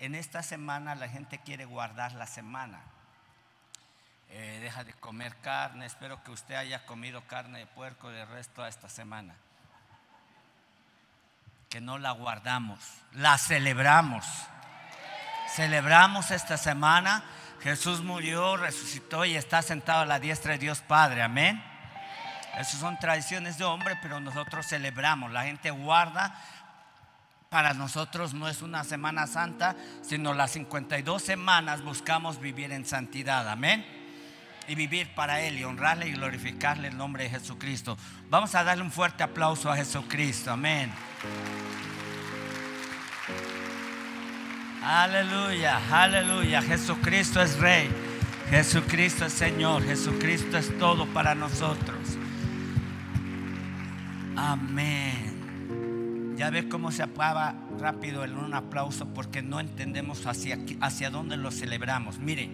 en esta semana la gente quiere guardar la semana. Eh, deja de comer carne. Espero que usted haya comido carne de puerco de resto a esta semana. Que no la guardamos, la celebramos. Celebramos esta semana. Jesús murió, resucitó y está sentado a la diestra de Dios Padre. Amén. Esas son tradiciones de hombre, pero nosotros celebramos. La gente guarda. Para nosotros no es una Semana Santa, sino las 52 semanas buscamos vivir en santidad. Amén. Y vivir para Él y honrarle y glorificarle el nombre de Jesucristo. Vamos a darle un fuerte aplauso a Jesucristo. Amén. Aleluya, aleluya. Jesucristo es Rey. Jesucristo es Señor. Jesucristo es todo para nosotros. Amén. Ya ve cómo se apaga rápido en un aplauso porque no entendemos hacia, hacia dónde lo celebramos. Mire,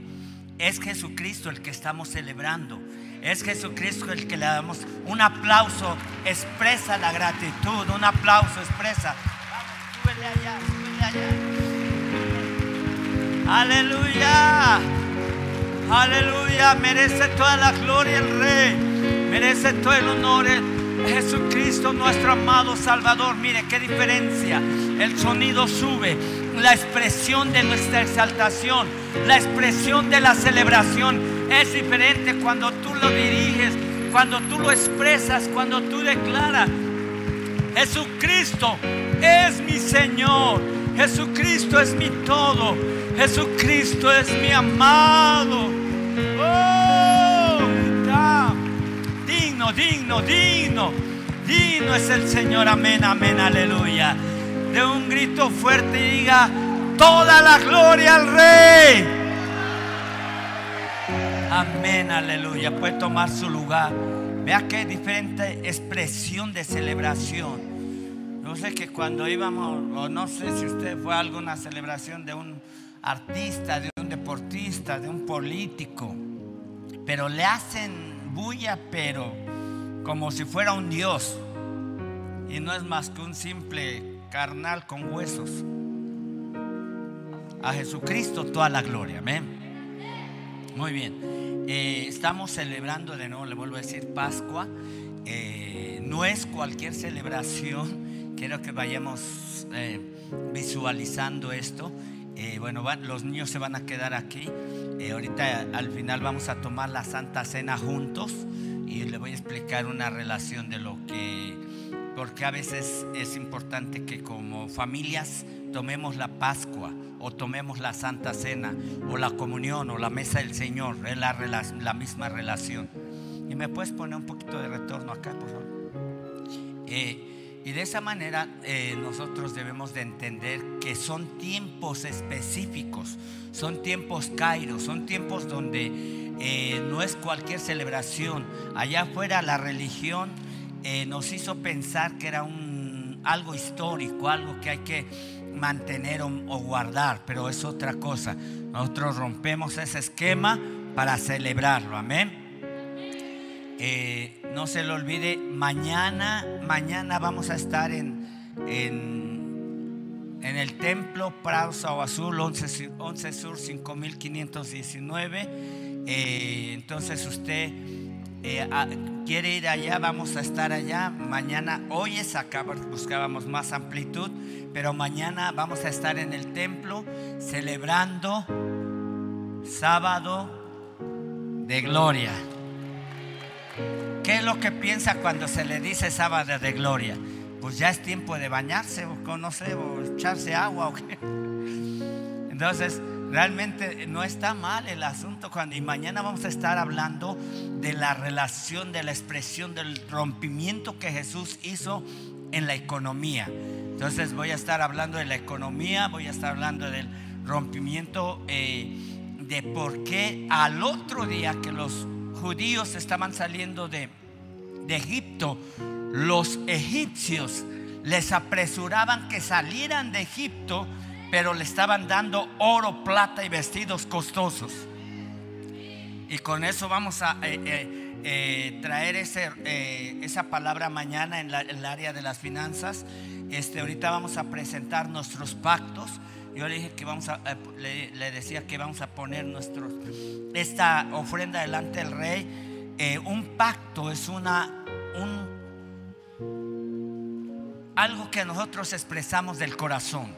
es Jesucristo el que estamos celebrando. Es Jesucristo el que le damos un aplauso, expresa la gratitud, un aplauso expresa. Vamos, allá, allá. Aleluya. Aleluya. Merece toda la gloria el Rey. Merece todo el honor. Jesucristo, nuestro amado Salvador. Mire qué diferencia. El sonido sube. La expresión de nuestra exaltación, la expresión de la celebración es diferente cuando tú lo diriges, cuando tú lo expresas, cuando tú declaras. Jesucristo es mi Señor. Jesucristo es mi todo. Jesucristo es mi amado. Oh, digno, digno, digno. Es el Señor. Amén, amén, aleluya. De un grito fuerte y diga, toda la gloria al Rey. Amén, aleluya. Puede tomar su lugar. Vea qué diferente expresión de celebración. No sé que cuando íbamos, o no sé si usted fue a alguna celebración de un artista, de un deportista, de un político, pero le hacen bulla, pero como si fuera un dios. Y no es más que un simple carnal con huesos. A Jesucristo toda la gloria, amén. Muy bien, eh, estamos celebrando de nuevo, le vuelvo a decir, Pascua. Eh, no es cualquier celebración, quiero que vayamos eh, visualizando esto. bueno, los niños se van a quedar aquí. ahorita al final vamos a tomar la Santa Cena juntos y le voy a explicar una relación de lo que, porque a veces es importante que como familias tomemos la Pascua o tomemos la Santa Cena o la comunión o la mesa del Señor, es la, la misma relación. Y me puedes poner un poquito de retorno acá, por favor. Eh, y de esa manera eh, nosotros debemos de entender que son tiempos específicos, son tiempos kairos, son tiempos donde eh, no es cualquier celebración. Allá afuera la religión nos hizo pensar que era un, algo histórico, algo que hay que mantener o, guardar, pero es otra cosa. Nosotros rompemos ese esquema para celebrarlo, amén. Eh, no se lo olvide, mañana, mañana vamos a estar en, en, el templo Prado Azul 11, 11 Sur 5519. Eh, entonces usted eh, quiere ir allá, vamos a estar allá. Mañana, hoy es acá, buscábamos más amplitud, pero mañana vamos a estar en el templo celebrando sábado de gloria. ¿Qué es lo que piensa cuando se le dice sábado de gloria? Pues ya es tiempo de bañarse, o no sé, o echarse agua o qué. Entonces, Realmente no está mal el asunto cuando y mañana vamos a estar hablando de la relación, de la expresión del rompimiento que Jesús hizo en la economía. Entonces voy a estar hablando de la economía, voy a estar hablando del rompimiento eh, de por qué al otro día que los judíos estaban saliendo de, de Egipto, los egipcios les apresuraban que salieran de Egipto pero le estaban dando oro, plata y vestidos costosos. Y con eso vamos a eh, eh, eh, traer ese, esa palabra mañana en, el área de las finanzas. Este, ahorita vamos a presentar nuestros pactos. Yo le dije que vamos a, eh, le, decía que vamos a poner nuestros, esta ofrenda delante del rey. Eh, un pacto es una, un, algo que nosotros expresamos del corazón.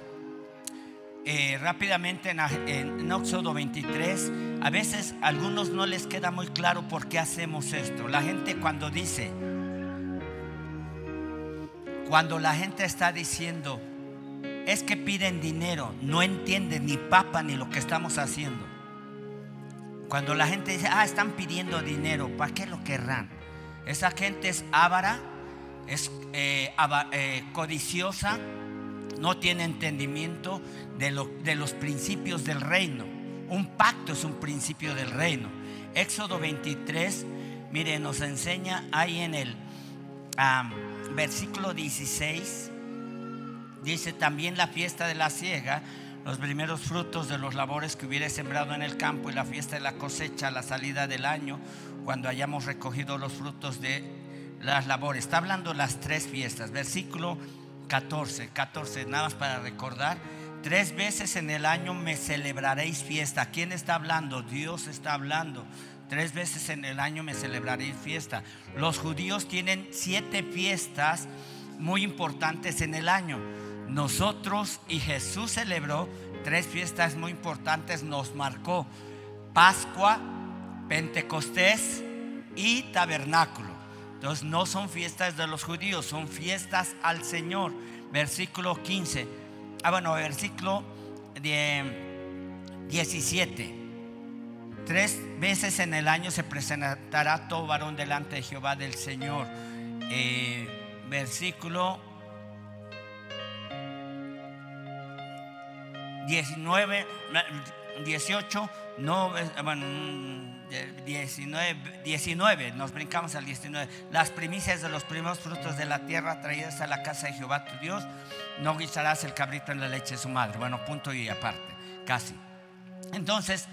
Eh, rápidamente en, en Éxodo 23, a veces a algunos no les queda muy claro por qué hacemos esto. La gente cuando dice, cuando la gente está diciendo, es que piden dinero, no entienden ni papa ni lo que estamos haciendo. Cuando la gente dice, ah, están pidiendo dinero, ¿para qué lo querrán? Esa gente es ávara, es eh, eh, codiciosa, no tiene entendimiento de, de los principios del reino. Un pacto es un principio del reino. Éxodo 23, mire, nos enseña ahí en el versículo 16, dice también la fiesta de la siega, los primeros frutos de los labores que hubiere sembrado en el campo y la fiesta de la cosecha, la salida del año, cuando hayamos recogido los frutos de las labores. Está hablando las tres fiestas, versículo 14, 14, nada más para recordar. Tres veces en el año me celebraréis fiesta. ¿Quién está hablando? Dios está hablando. Tres veces en el año me celebraréis fiesta. Los judíos tienen siete fiestas muy importantes en el año. Nosotros y Jesús celebró tres fiestas muy importantes, nos marcó Pascua, Pentecostés y Tabernáculo. Entonces no son fiestas de los judíos, son fiestas al Señor. Versículo 15. Ah, bueno, versículo 17. Tres veces en el año se presentará todo varón delante de Jehová del Señor. Eh, versículo 19, 18, no, bueno, 19, 19, nos brincamos al 19. Las primicias de los primeros frutos de la tierra traídas a la casa de Jehová tu Dios, no guisarás el cabrito en la leche de su madre. Bueno, punto y aparte, casi. Entonces,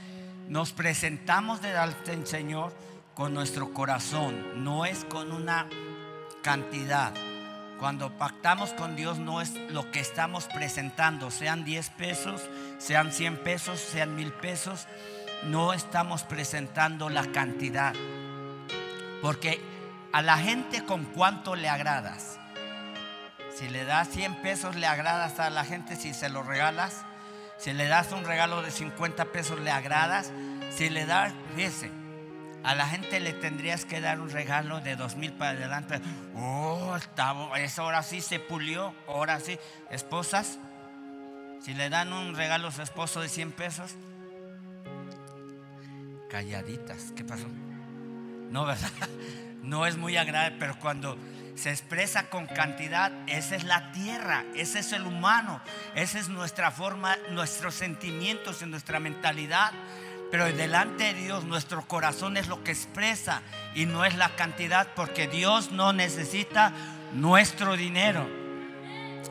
nos presentamos delante del Señor con nuestro corazón, no es con una cantidad. Cuando pactamos con Dios no es lo que estamos presentando, sean 10 pesos, sean 100 pesos, sean mil pesos, no estamos presentando la cantidad. Porque a la gente con cuánto le agradas. Si le das 100 pesos le agradas a la gente si se lo regalas. Si le das un regalo de 50 pesos, le agradas. Si le das, fíjese, a la gente le tendrías que dar un regalo de dos mil para adelante. Oh, eso ahora sí se pulió, ahora sí. Esposas, si le dan un regalo a su esposo de 100 pesos, calladitas, ¿qué pasó? No, ¿verdad? No es muy agradable, pero cuando se expresa con cantidad, esa es la tierra, ese es el humano, esa es nuestra forma, nuestros sentimientos y nuestra mentalidad. Pero delante de Dios nuestro corazón es lo que expresa y no es la cantidad porque Dios no necesita nuestro dinero.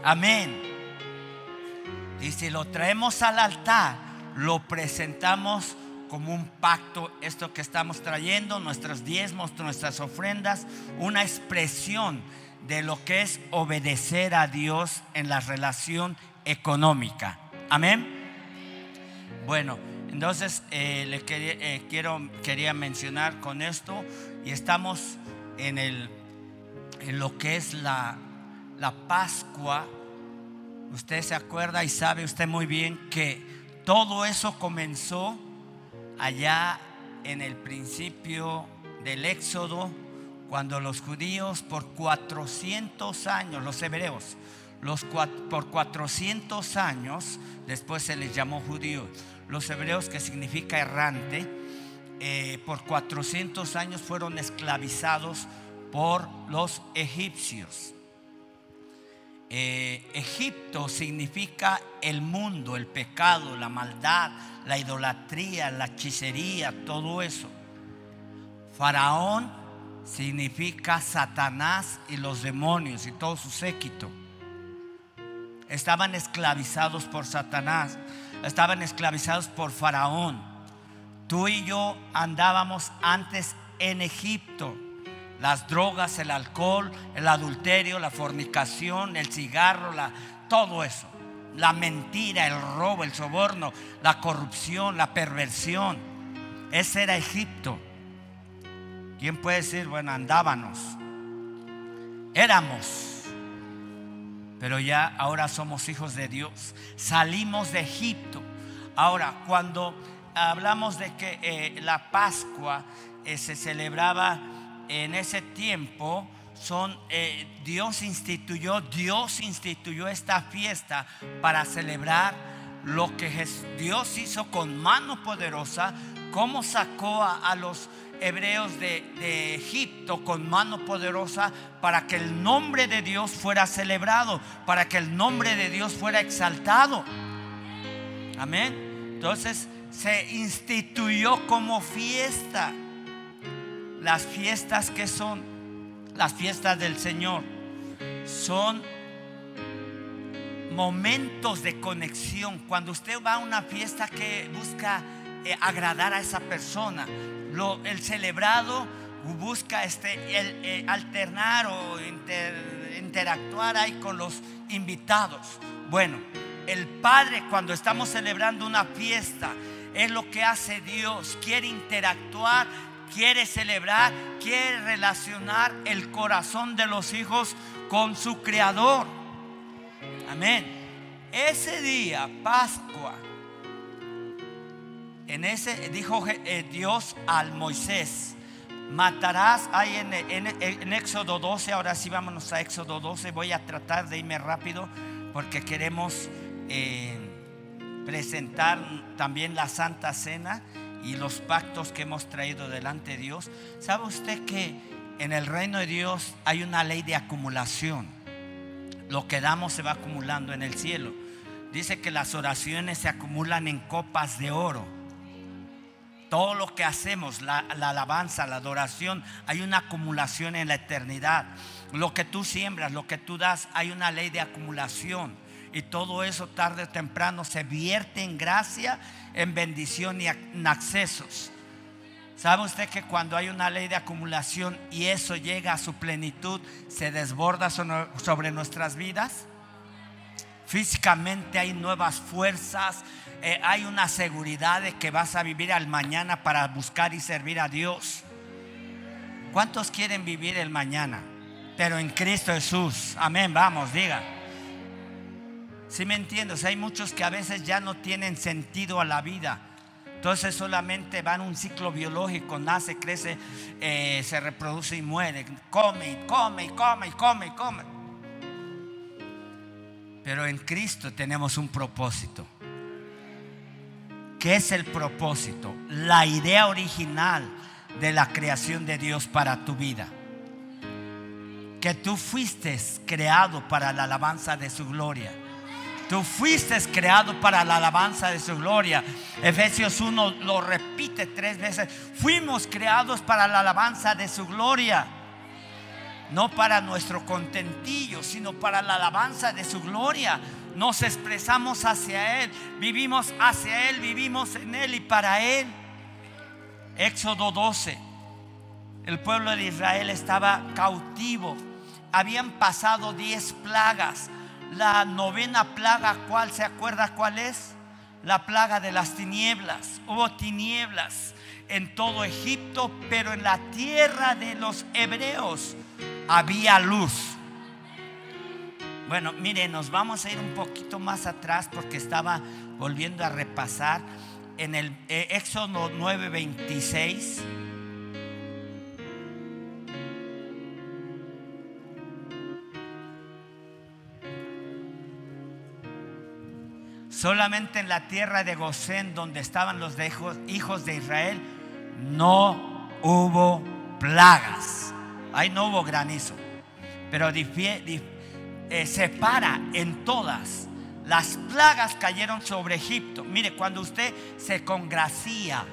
Amén. Y si lo traemos al altar, lo presentamos como un pacto, esto que estamos trayendo, nuestros diezmos, nuestras ofrendas, una expresión de lo que es obedecer a Dios en la relación económica. Amén. Bueno, entonces eh, le quería, eh, quiero, quería mencionar con esto y estamos en, el, en lo que es la, la Pascua. Usted se acuerda y sabe usted muy bien que todo eso comenzó allá en el principio del Éxodo, cuando los judíos por 400 años, los hebreos, los, por 400 años, después se les llamó judíos, los hebreos que significa errante, eh, por 400 años fueron esclavizados por los egipcios. Eh, Egipto significa el mundo, el pecado, la maldad, la idolatría, la hechicería, todo eso. Faraón significa Satanás y los demonios y todo su séquito. Estaban esclavizados por Satanás, estaban esclavizados por Faraón. Tú y yo andábamos antes en Egipto. Las drogas, el alcohol, el adulterio, la fornicación, el cigarro, todo eso. la mentira, el robo, el soborno, la corrupción, la perversión. Ese era Egipto. ¿Quién puede decir, bueno, andábamos? Éramos. Pero ya ahora somos hijos de Dios. Salimos de Egipto. Ahora, cuando hablamos de que eh, la Pascua eh, se celebraba en ese tiempo, son eh, Dios instituyó, Dios instituyó esta fiesta para celebrar lo que Dios hizo con mano poderosa, cómo sacó a, los hebreos de, Egipto con mano poderosa para que el nombre de Dios fuera celebrado, para que el nombre de Dios fuera exaltado. Amén. Entonces se instituyó como fiesta. Las fiestas que son las fiestas del Señor son momentos de conexión. Cuando usted va a una fiesta que busca agradar a esa persona, lo, el celebrado busca este, eh, alternar o interactuar ahí con los invitados. Bueno, el Padre cuando estamos celebrando una fiesta es lo que hace Dios. Quiere interactuar, quiere celebrar, quiere relacionar el corazón de los hijos con su Creador. Amén. Ese día, Pascua, en ese dijo eh, Dios al Moisés, matarás, ahí en, Éxodo 12, ahora sí vámonos a Éxodo 12, voy a tratar de irme rápido porque queremos... Eh, presentar también la Santa Cena y los pactos que hemos traído delante de Dios. ¿Sabe usted que en el reino de Dios hay una ley de acumulación? Lo que damos se va acumulando en el cielo. Dice que las oraciones se acumulan en copas de oro. Todo lo que hacemos, la, alabanza, la adoración, hay una acumulación en la eternidad. Lo que tú siembras, lo que tú das, hay una ley de acumulación. Y todo eso tarde o temprano se vierte en gracia, en bendición y en accesos. ¿Sabe usted que cuando hay una ley de acumulación y eso llega a su plenitud, se desborda sobre nuestras vidas? Físicamente hay nuevas fuerzas, eh, hay una seguridad de que vas a vivir al mañana para buscar y servir a Dios. ¿Cuántos quieren vivir el mañana? Pero en Cristo Jesús. Amén, vamos, diga. Si me entiendes? Hay muchos que a veces ya no tienen sentido a la vida. Entonces solamente van un ciclo biológico, nace, crece, eh, se reproduce y muere. Come come come come come. Pero en Cristo tenemos un propósito. ¿Qué es el propósito? La idea original de la creación de Dios para tu vida. Que tú fuiste creado para la alabanza de su gloria Tú fuiste creado para la alabanza de su gloria. Efesios 1 lo repite tres veces. Fuimos creados para la alabanza de su gloria. No para nuestro contentillo, sino para la alabanza de su gloria. Nos expresamos hacia Él, vivimos hacia Él, vivimos en Él y para Él. Éxodo 12. El pueblo de Israel estaba cautivo. Habían pasado diez plagas la novena plaga, ¿cuál se acuerda cuál es? La plaga de las tinieblas. Hubo tinieblas en todo Egipto, pero en la tierra de los hebreos había luz. Bueno, mire, nos vamos a ir un poquito más atrás porque estaba volviendo a repasar en el eh, Éxodo 9:26. Solamente en la tierra de Gosén, donde estaban los hijos de Israel, no hubo plagas. Ahí no hubo granizo. Pero eh, separa en todas. Las plagas cayeron sobre Egipto. Mire, cuando usted se congracia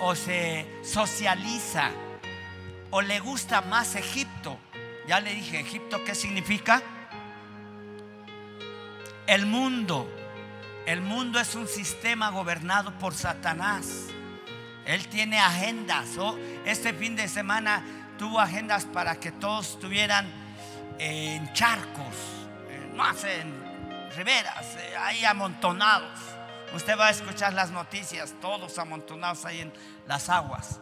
o se socializa o le gusta más Egipto, ya le dije, Egipto, ¿qué significa? El mundo el mundo es un sistema gobernado por Satanás. Él tiene agendas. Oh, este fin de semana tuvo agendas para que todos estuvieran en charcos, no hacen riberas, eh, ahí amontonados. Usted va a escuchar las noticias, todos amontonados ahí en las aguas.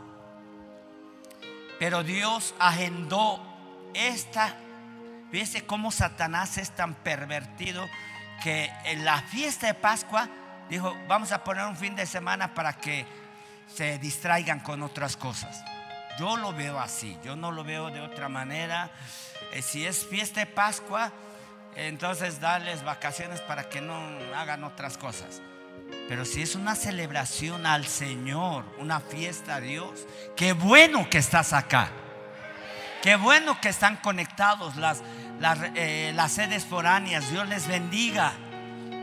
Pero Dios agendó esta. Fíjese cómo Satanás es tan pervertido que en la fiesta de Pascua dijo, vamos a poner un fin de semana para que se distraigan con otras cosas. Yo lo veo así, yo no lo veo de otra manera. Eh, si es fiesta de Pascua, entonces darles vacaciones para que no hagan otras cosas. Pero si es una celebración al Señor, una fiesta a Dios, qué bueno que estás acá. Qué bueno que están conectados las, las, eh, sedes foráneas. Dios les bendiga.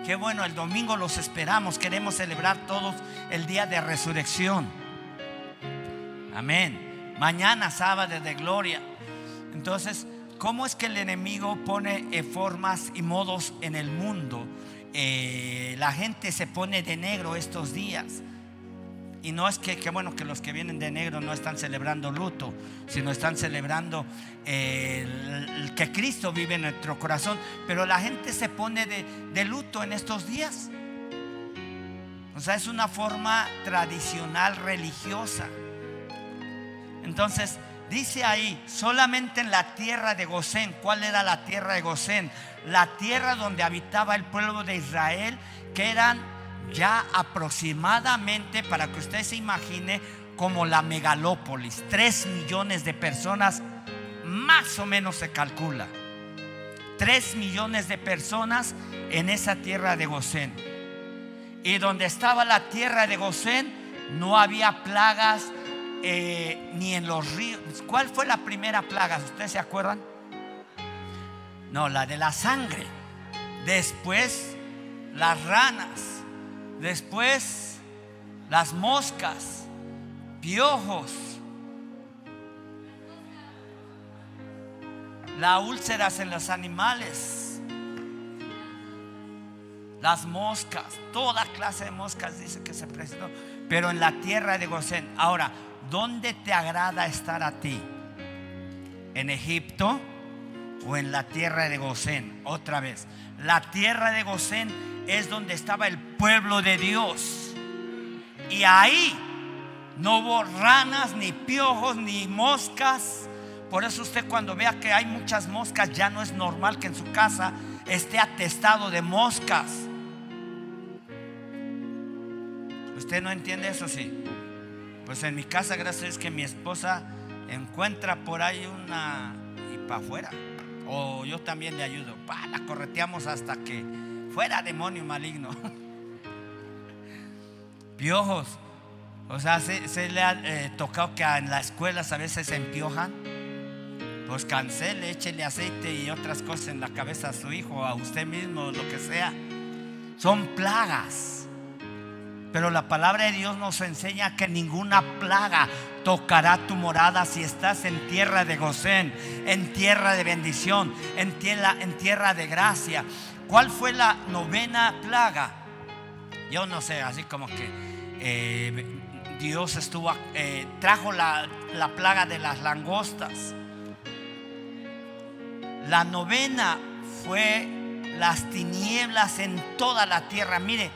Qué bueno, el domingo los esperamos. Queremos celebrar todos el día de resurrección. Amén. Mañana sábado de gloria. Entonces, ¿cómo es que el enemigo pone eh, formas y modos en el mundo? Eh, la gente se pone de negro estos días. Y no es que, bueno que los que vienen de negro no están celebrando luto, sino están celebrando eh, que Cristo vive en nuestro corazón. Pero la gente se pone de, de luto en estos días. O sea, es una forma tradicional religiosa. Entonces, dice ahí, solamente en la tierra de Gosén, ¿cuál era la tierra de Gosén? la tierra donde habitaba el pueblo de Israel, que eran ya aproximadamente, para que usted se imagine, como la megalópolis. Tres millones de personas, más o menos se calcula. Tres millones de personas en esa tierra de Gosén. Y donde estaba la tierra de Gosén, no había plagas eh, ni en los ríos. ¿Cuál fue la primera plaga? ¿Ustedes se acuerdan? No, la de la sangre. Después las ranas. Después las moscas, piojos. Las úlceras en los animales. Las moscas, toda clase de moscas dice que se presentó. Pero en la tierra de Gosén. Ahora, ¿dónde te agrada estar a ti? ¿En Egipto? o en la tierra de Gosén. Otra vez, la tierra de Gosén es donde estaba el pueblo de Dios. Y ahí no hubo ranas, ni piojos, ni moscas. Por eso usted cuando vea que hay muchas moscas, ya no es normal que en su casa esté atestado de moscas. ¿Usted no entiende eso? Sí. Pues en mi casa, gracias a que mi esposa encuentra por ahí una y para afuera. O yo también le ayudo. la correteamos hasta que fuera demonio maligno. Piojos. O sea, se, le ha eh, tocado que en las escuelas a veces se empiojan. Pues cancele, échele aceite y otras cosas en la cabeza a su hijo, a usted mismo, lo que sea. Son plagas. Pero la palabra de Dios nos enseña que ninguna plaga tocará tu morada si estás en tierra de Gosén, en tierra de bendición, en tierra, de gracia. ¿Cuál fue la novena plaga? Yo no sé, así como que eh, Dios estuvo, eh, trajo la plaga de las langostas. La novena fue las tinieblas en toda la tierra. Mire,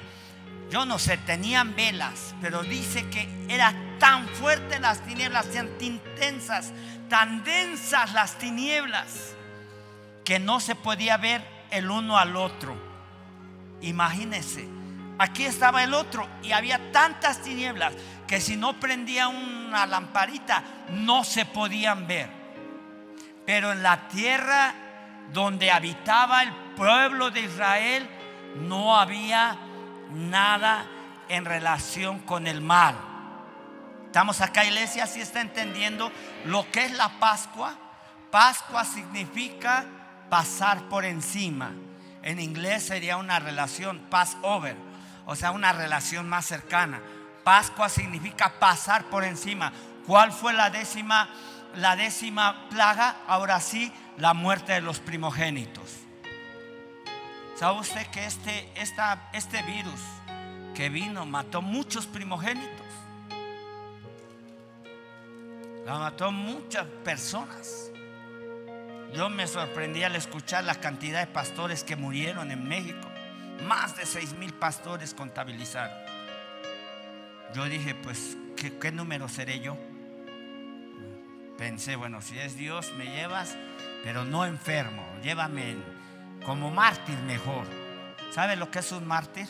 yo no sé, tenían velas, pero dice que era tan fuerte las tinieblas, tan intensas, tan densas las tinieblas, que no se podía ver el uno al otro. Imagínense, aquí estaba el otro y había tantas tinieblas que si no prendía una lamparita no se podían ver. Pero en la tierra donde habitaba el pueblo de Israel no había nada en relación con el mal. Estamos acá, iglesia, si está entendiendo lo que es la Pascua. Pascua significa pasar por encima. En inglés sería una relación pass over, o sea, una relación más cercana. Pascua significa pasar por encima. ¿Cuál fue la décima, la décima plaga? Ahora sí, la muerte de los primogénitos. ¿Sabe usted que este, este virus que vino mató muchos primogénitos? La mató muchas personas. Yo me sorprendí al escuchar la cantidad de pastores que murieron en México. más de seis mil pastores contabilizaron. Yo dije, pues, ¿qué, número seré yo? Pensé, bueno, si es Dios, me llevas, pero no enfermo, llévame como mártir mejor. ¿Sabe lo que es un mártir?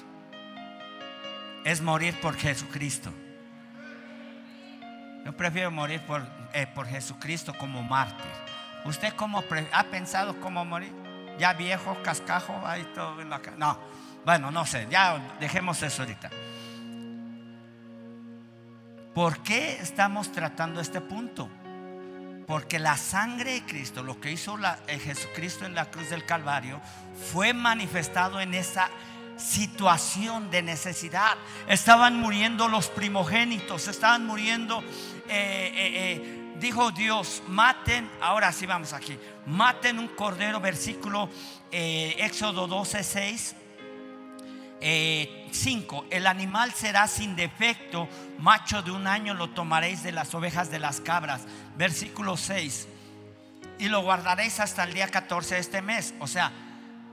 Es morir por Jesucristo. Yo prefiero morir por, eh, por Jesucristo como mártir. ¿Usted cómo ha pensado cómo morir? Ya viejo, cascajo, ahí todo en la No, bueno, no sé, ya dejemos eso ahorita. ¿Por qué estamos tratando este punto? Porque la sangre de Cristo, lo que hizo la, eh, Jesucristo en la cruz del Calvario, fue manifestado en esa situación de necesidad. Estaban muriendo los primogénitos, estaban muriendo, eh, eh, dijo Dios, maten, ahora sí vamos aquí, maten un cordero, versículo Éxodo 12, 6. 5. el animal será sin defecto, macho de un año lo tomaréis de las ovejas de las cabras. Versículo 6. Y lo guardaréis hasta el día 14 de este mes. O sea,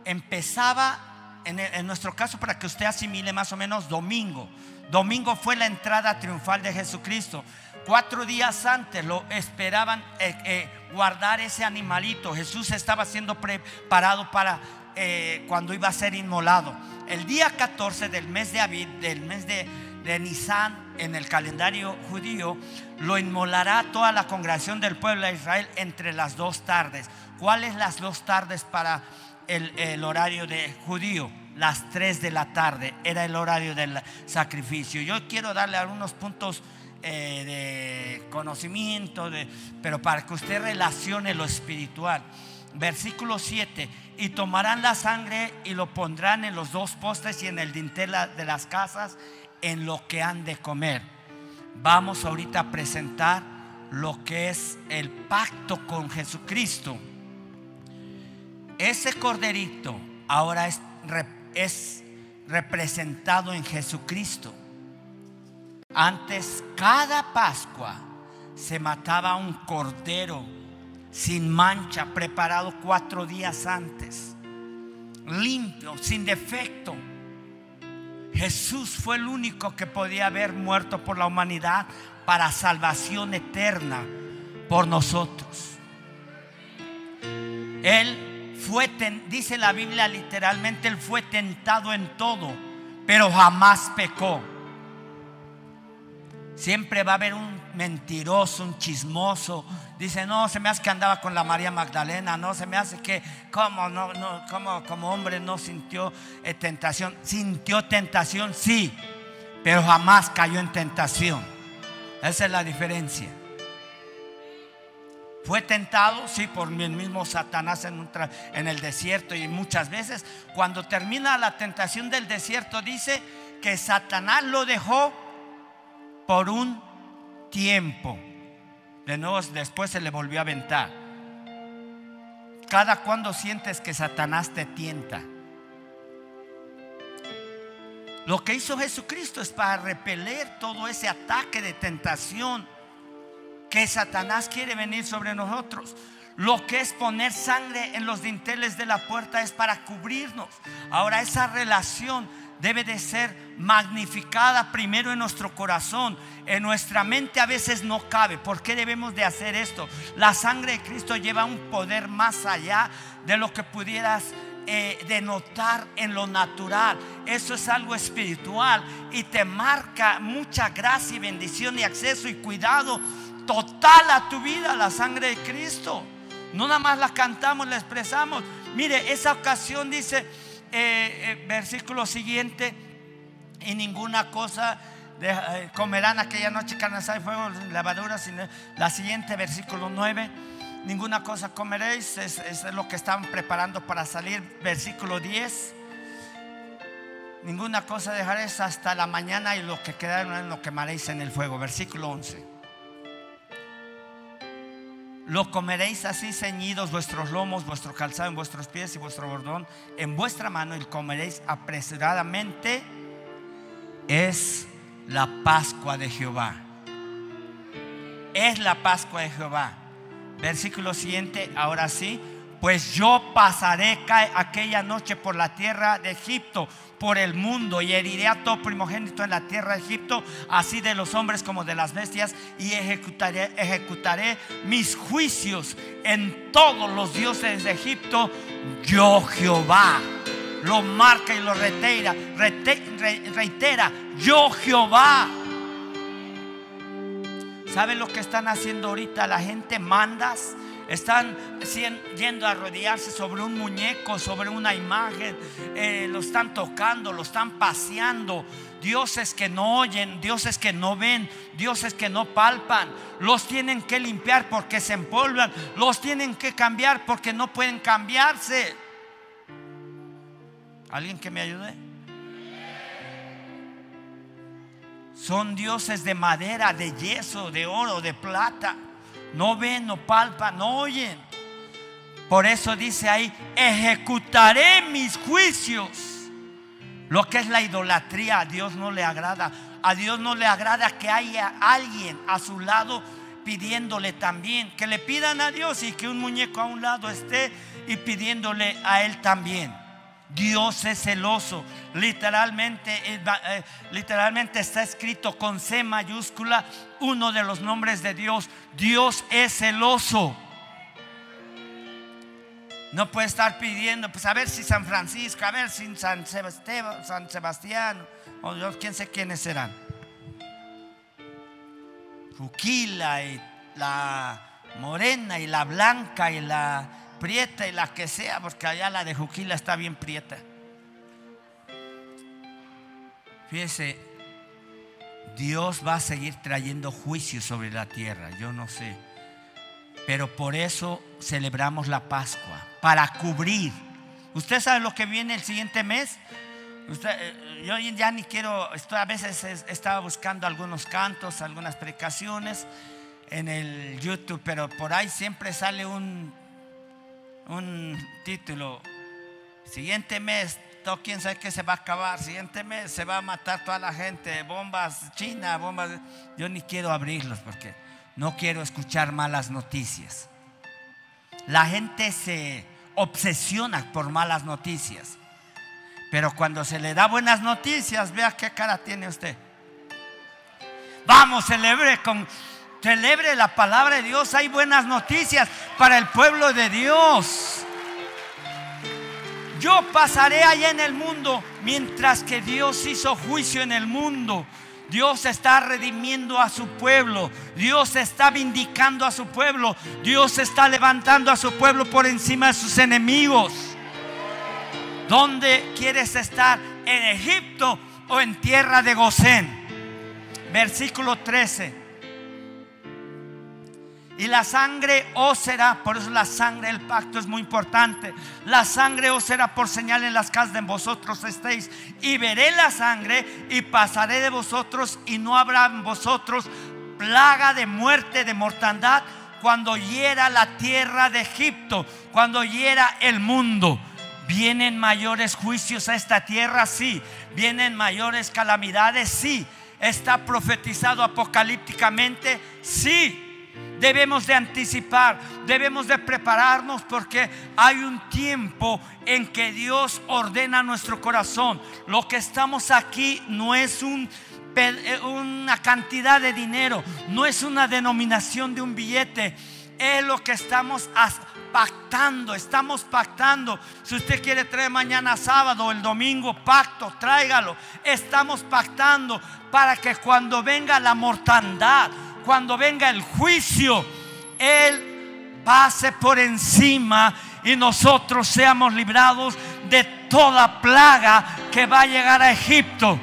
empezaba, en, en nuestro caso, para que usted asimile más o menos, domingo. Domingo fue la entrada triunfal de Jesucristo. Cuatro días antes lo esperaban eh, eh, guardar ese animalito. Jesús estaba siendo preparado para eh, cuando iba a ser inmolado. El día 14 del mes de Abid, del mes de, de en el calendario judío, lo inmolará toda la congregación del pueblo de Israel entre las dos tardes. ¿Cuáles las dos tardes para el, horario de judío? Las tres de la tarde era el horario del sacrificio. Yo quiero darle algunos puntos eh, de conocimiento, de, pero para que usted relacione lo espiritual. Versículo 7 y tomarán la sangre y lo pondrán en los dos postes y en el dintel de las casas en lo que han de comer. Vamos ahorita a presentar lo que es el pacto con Jesucristo. Ese corderito ahora es, es representado en Jesucristo. Antes, cada Pascua se mataba un cordero sin mancha, preparado cuatro días antes, limpio, sin defecto. Jesús fue el único que podía haber muerto por la humanidad para salvación eterna por nosotros. Él fue, dice la Biblia literalmente, él fue tentado en todo, pero jamás pecó. Siempre va a haber un mentiroso, un chismoso. Dice, no, se me hace que andaba con la María Magdalena, no, se me hace que, como, no, no, como, como hombre no sintió eh, tentación. Sintió tentación, sí, pero jamás cayó en tentación. Esa es la diferencia. Fue tentado, sí, por el mismo Satanás en el desierto y muchas veces cuando termina la tentación del desierto dice que Satanás lo dejó por un tiempo. De nuevo después se le volvió a aventar. Cada cuando sientes que Satanás te tienta. Lo que hizo Jesucristo es para repeler todo ese ataque de tentación que Satanás quiere venir sobre nosotros. Lo que es poner sangre en los dinteles de la puerta es para cubrirnos. Ahora esa relación debe de ser magnificada primero en nuestro corazón. En nuestra mente a veces no cabe. ¿Por qué debemos de hacer esto? La sangre de Cristo lleva un poder más allá de lo que pudieras eh, denotar en lo natural. Eso es algo espiritual y te marca mucha gracia y bendición y acceso y cuidado total a tu vida, la sangre de Cristo. No nada más la cantamos, la expresamos. Mire, esa ocasión dice eh, eh, versículo siguiente, y ninguna cosa eh, comerán aquella noche carne y fuego, lavaduras. Sino, la siguiente, versículo 9, ninguna cosa comeréis, es, es lo que estaban preparando para salir. Versículo 10, ninguna cosa dejaréis hasta la mañana y lo que quedaron lo quemaréis en el fuego. Versículo 11. Lo comeréis así ceñidos vuestros lomos, vuestro calzado en vuestros pies y vuestro bordón en vuestra mano y comeréis apresuradamente. Es la Pascua de Jehová. Es la Pascua de Jehová. Versículo siguiente, ahora sí, pues yo pasaré aquella noche por la tierra de Egipto, por el mundo, y heriré a todo primogénito en la tierra de Egipto, así de los hombres como de las bestias, y ejecutaré, mis juicios en todos los dioses de Egipto, yo Jehová. Lo marca y lo reitera, reitera, yo Jehová. ¿Saben lo que están haciendo ahorita? La gente mandas están yendo a rodearse sobre un muñeco, sobre una imagen. Eh, lo están tocando, lo están paseando. Dioses que no oyen, dioses que no ven, dioses que no palpan. Los tienen que limpiar porque se empolvan. Los tienen que cambiar porque no pueden cambiarse. ¿Alguien que me ayude? Son dioses de madera, de yeso, de oro, de plata no ven, no palpan, no oyen. Por eso dice ahí, ejecutaré mis juicios. Lo que es la idolatría a Dios no le agrada. A Dios no le agrada que haya alguien a su lado pidiéndole también. Que le pidan a Dios y que un muñeco a un lado esté y pidiéndole a Él también. Dios es celoso. Literalmente, eh, eh, literalmente está escrito con C mayúscula uno de los nombres de Dios. Dios es celoso. No puede estar pidiendo, pues a ver si San Francisco, a ver si San Sebastián, o Dios, quién sé quiénes serán. Juquila y la morena y la blanca y la prieta y la que sea, porque allá la de Juquila está bien prieta. Fíjese, Dios va a seguir trayendo juicio sobre la tierra, yo no sé. Pero por eso celebramos la Pascua, para cubrir. ¿Usted sabe lo que viene el siguiente mes? Eh, yo ya ni quiero, a veces estaba buscando algunos cantos, algunas precaciones en el YouTube, pero por ahí siempre sale un un título. Siguiente mes, todo quien sabe que se va a acabar. Siguiente mes se va a matar toda la gente. Bombas China, bombas. Yo ni quiero abrirlos porque no quiero escuchar malas noticias. La gente se obsesiona por malas noticias. Pero cuando se le da buenas noticias, vea qué cara tiene usted. Vamos, celebre con Celebre la palabra de Dios. Hay buenas noticias para el pueblo de Dios. Yo pasaré allá en el mundo mientras que Dios hizo juicio en el mundo. Dios está redimiendo a su pueblo. Dios está vindicando a su pueblo. Dios está levantando a su pueblo por encima de sus enemigos. ¿Dónde quieres estar? ¿En Egipto o en tierra de Gosén? Versículo 13. Y la sangre os será, por eso la sangre del pacto es muy importante. La sangre os será por señal en las casas de vosotros estéis. Y veré la sangre y pasaré de vosotros y no habrá en vosotros plaga de muerte, de mortandad, cuando hiera la tierra de Egipto, cuando hiera el mundo. ¿Vienen mayores juicios a esta tierra? Sí. ¿Vienen mayores calamidades? Sí. ¿Está profetizado apocalípticamente? Sí debemos de anticipar, debemos de prepararnos porque hay un tiempo en que Dios ordena nuestro corazón. Lo que estamos aquí no es eh, una cantidad de dinero, no es una denominación de un billete, es lo que estamos pactando, estamos pactando. Si usted quiere traer mañana sábado el domingo pacto, tráigalo. Estamos pactando para que cuando venga la mortandad, cuando venga el juicio, Él pase por encima y nosotros seamos librados de toda plaga que va a llegar a Egipto.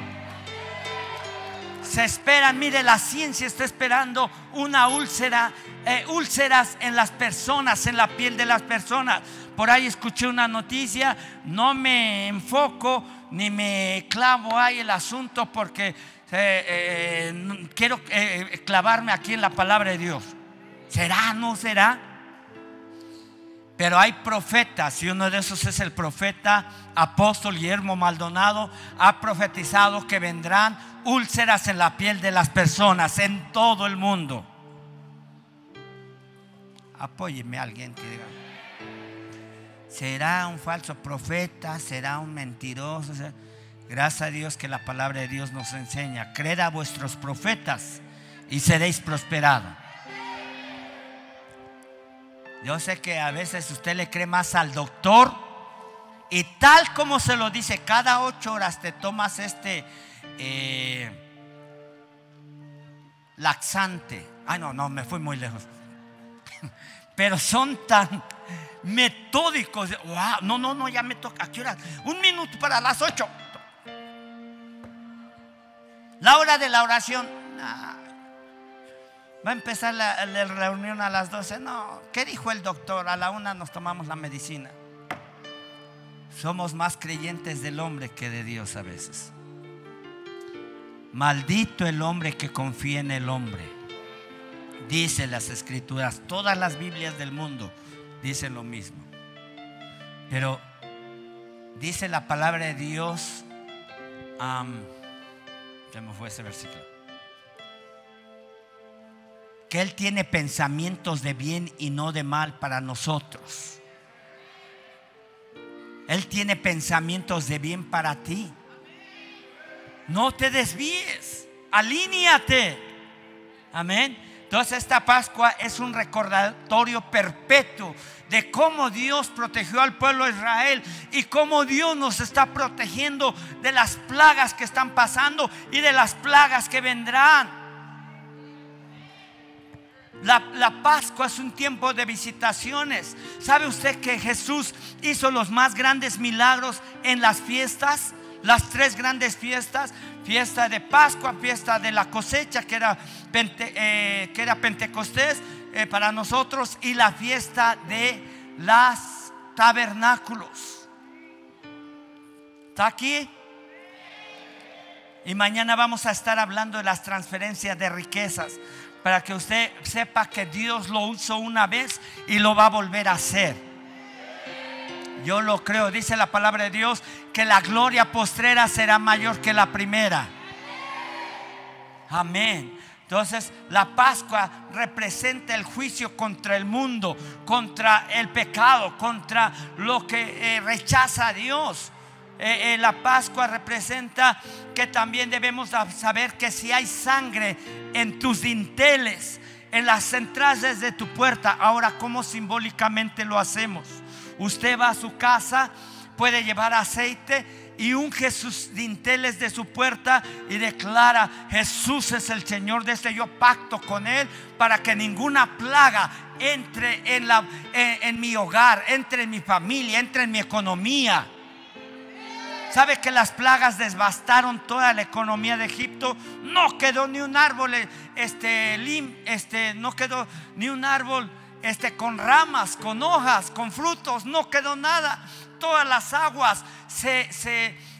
Se espera, mire, la ciencia está esperando una úlcera, eh, úlceras en las personas, en la piel de las personas. Por ahí escuché una noticia, no me enfoco ni me clavo ahí el asunto porque eh, eh, quiero eh, clavarme aquí en la palabra de Dios. ¿Será? ¿No será? Pero hay profetas, y uno de esos es el profeta apóstol Guillermo Maldonado, ha profetizado que vendrán úlceras en la piel de las personas en todo el mundo. Apóyeme a alguien que diga. será un falso profeta, será un mentiroso. Gracias a Dios que la palabra de Dios nos enseña, creed a vuestros profetas y seréis prosperados. Yo sé que a veces usted le cree más al doctor y tal como se lo dice, cada ocho horas te tomas este eh, laxante. Ay, no, no, me fui muy lejos. Pero son tan metódicos. No, no, no, ya me toca. ¿A qué hora? Un minuto para las ocho. La hora de la oración. Va a empezar la, la, reunión a las 12. No, ¿qué dijo el doctor? A la una nos tomamos la medicina. Somos más creyentes del hombre que de Dios a veces. Maldito el hombre que confía en el hombre. Dice las escrituras, todas las Biblias del mundo dicen lo mismo. Pero dice la palabra de Dios, um, me fue ese versículo, que Él tiene pensamientos de bien y no de mal para nosotros. Él tiene pensamientos de bien para ti. No te desvíes, alíñate. Amén. Entonces esta Pascua es un recordatorio perpetuo de cómo Dios protegió al pueblo de Israel y cómo Dios nos está protegiendo de las plagas que están pasando y de las plagas que vendrán. La, la, Pascua es un tiempo de visitaciones. ¿Sabe usted que Jesús hizo los más grandes milagros en las fiestas? Las tres grandes fiestas fiesta de Pascua, fiesta de la cosecha, que era, eh, que era Pentecostés eh, para nosotros, y la fiesta de las tabernáculos. ¿Está aquí? Y mañana vamos a estar hablando de las transferencias de riquezas, para que usted sepa que Dios lo usó una vez y lo va a volver a hacer. Yo lo creo, dice la palabra de Dios, que la gloria postrera será mayor que la primera. Amén. Entonces la Pascua representa el juicio contra el mundo, contra el pecado, contra lo que eh, rechaza a Dios. Eh, eh, la Pascua representa que también debemos saber que si hay sangre en tus dinteles, en las entradas de tu puerta, ahora cómo simbólicamente lo hacemos. Usted va a su casa, puede llevar aceite y unge sus dinteles de su puerta y declara, Jesús es el Señor de este, yo pacto con Él para que ninguna plaga entre en, la, en, mi hogar, entre en mi familia, entre en mi economía. ¿Sabe que las plagas devastaron toda la economía de Egipto? No quedó ni un árbol, este, lim, este, no quedó ni un árbol este, con ramas, con hojas, con frutos, no quedó nada. Todas las aguas se,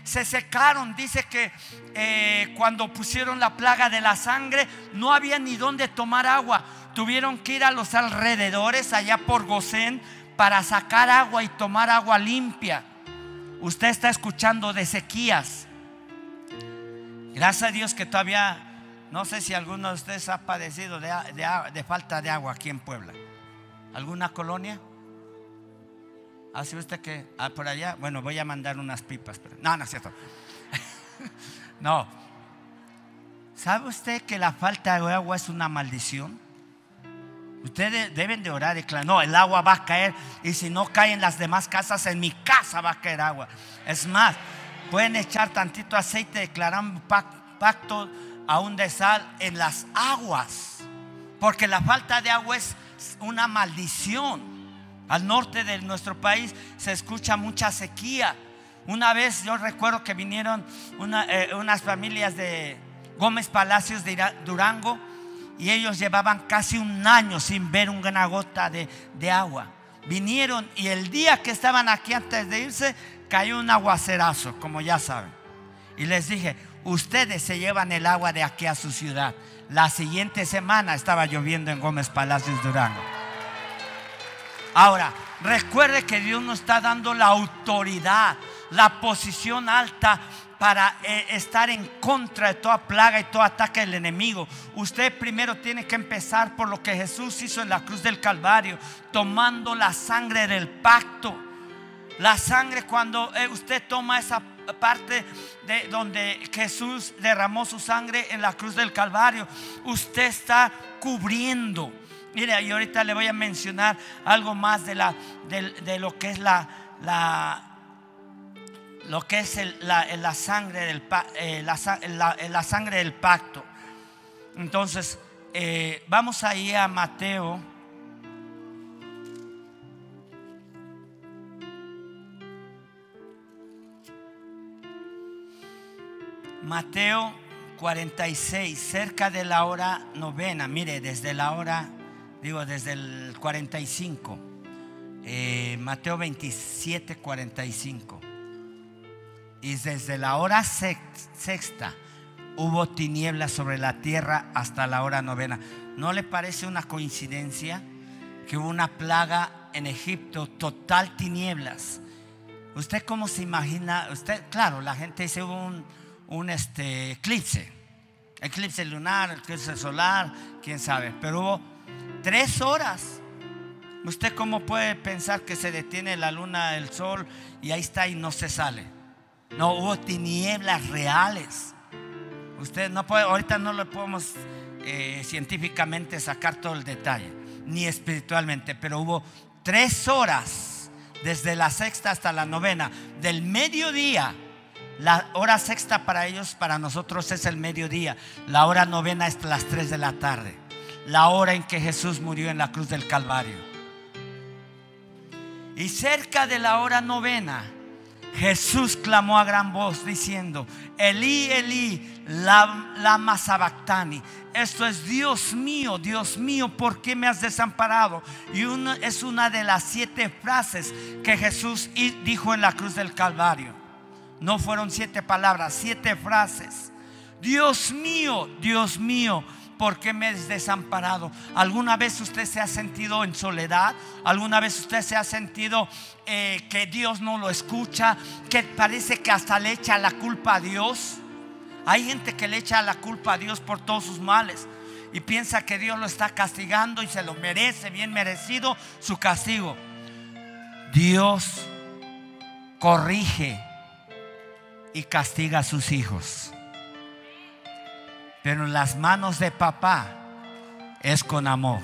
secaron. Dice que eh, cuando pusieron la plaga de la sangre, no había ni dónde tomar agua. Tuvieron que ir a los alrededores, allá por Gosén, para sacar agua y tomar agua limpia. Usted está escuchando de sequías. Gracias a Dios que todavía, no sé si alguno de ustedes ha padecido de falta de agua aquí en Puebla. ¿Alguna colonia? ¿Hace usted que ah, por allá? Bueno, voy a mandar unas pipas. Pero, no, no es cierto. no. ¿Sabe usted que la falta de agua es una maldición? Ustedes deben de orar y declarar, no, el agua va a caer y si no cae en las demás casas, en mi casa va a caer agua. Es más, pueden echar tantito aceite, declarar pacto aún de sal en las aguas, porque la falta de agua es una maldición. Al norte de nuestro país se escucha mucha sequía. Una vez yo recuerdo que vinieron eh, unas familias de Gómez Palacios de Durango y ellos llevaban casi un año sin ver una gota de, de agua. Vinieron y el día que estaban aquí antes de irse cayó un aguacerazo, como ya saben. Y les dije, ustedes se llevan el agua de aquí a su ciudad. La siguiente semana estaba lloviendo en Gómez Palacios Durango. Ahora, recuerde que Dios nos está dando la autoridad, la posición alta para eh, estar en contra de toda plaga y todo ataque del enemigo. Usted primero tiene que empezar por lo que Jesús hizo en la cruz del Calvario, tomando la sangre del pacto. La sangre cuando eh, usted toma esa parte de donde Jesús derramó su sangre en la cruz del Calvario, usted está cubriendo. Mire, y ahorita le voy a mencionar algo más de, la, de, lo que es la, la lo que es la, sangre del, eh, la, sangre del pacto. Entonces, eh, vamos ahí a Mateo. Mateo 46, cerca de la hora novena, mire, desde la hora, digo, desde el 45, eh, Mateo 27, 45. Y desde la hora sexta hubo tinieblas sobre la tierra hasta la hora novena. ¿No le parece una coincidencia que hubo una plaga en Egipto, total tinieblas? ¿Usted cómo se imagina? Usted, claro, la gente dice hubo un un este, eclipse, eclipse lunar, eclipse solar, quién sabe, pero hubo tres horas. ¿Usted cómo puede pensar que se detiene la luna, el sol y ahí está y no se sale? No, hubo tinieblas reales. Usted no puede, ahorita no le podemos eh, científicamente sacar todo el detalle, ni espiritualmente, pero hubo tres horas desde la sexta hasta la novena, del mediodía la hora sexta para ellos, para nosotros es el mediodía. La hora novena es las 3 de la tarde. La hora en que Jesús murió en la cruz del Calvario. Y cerca de la hora novena, Jesús clamó a gran voz diciendo, Elí, Elí, lama sabactani. Esto es Dios mío, Dios mío, ¿por qué me has desamparado? Y es una de las siete frases que Jesús dijo en la cruz del Calvario. No fueron siete palabras, siete frases. Dios mío, Dios mío, ¿por qué me has desamparado? ¿Alguna vez usted se ha sentido en soledad? ¿Alguna vez usted se ha sentido eh, que Dios no lo escucha? Que parece que hasta le echa la culpa a Dios. Hay gente que le echa la culpa a Dios por todos sus males y piensa que Dios lo está castigando y se lo merece, bien merecido su castigo. Dios corrige y castiga a sus hijos. Pero en las manos de papá es con amor.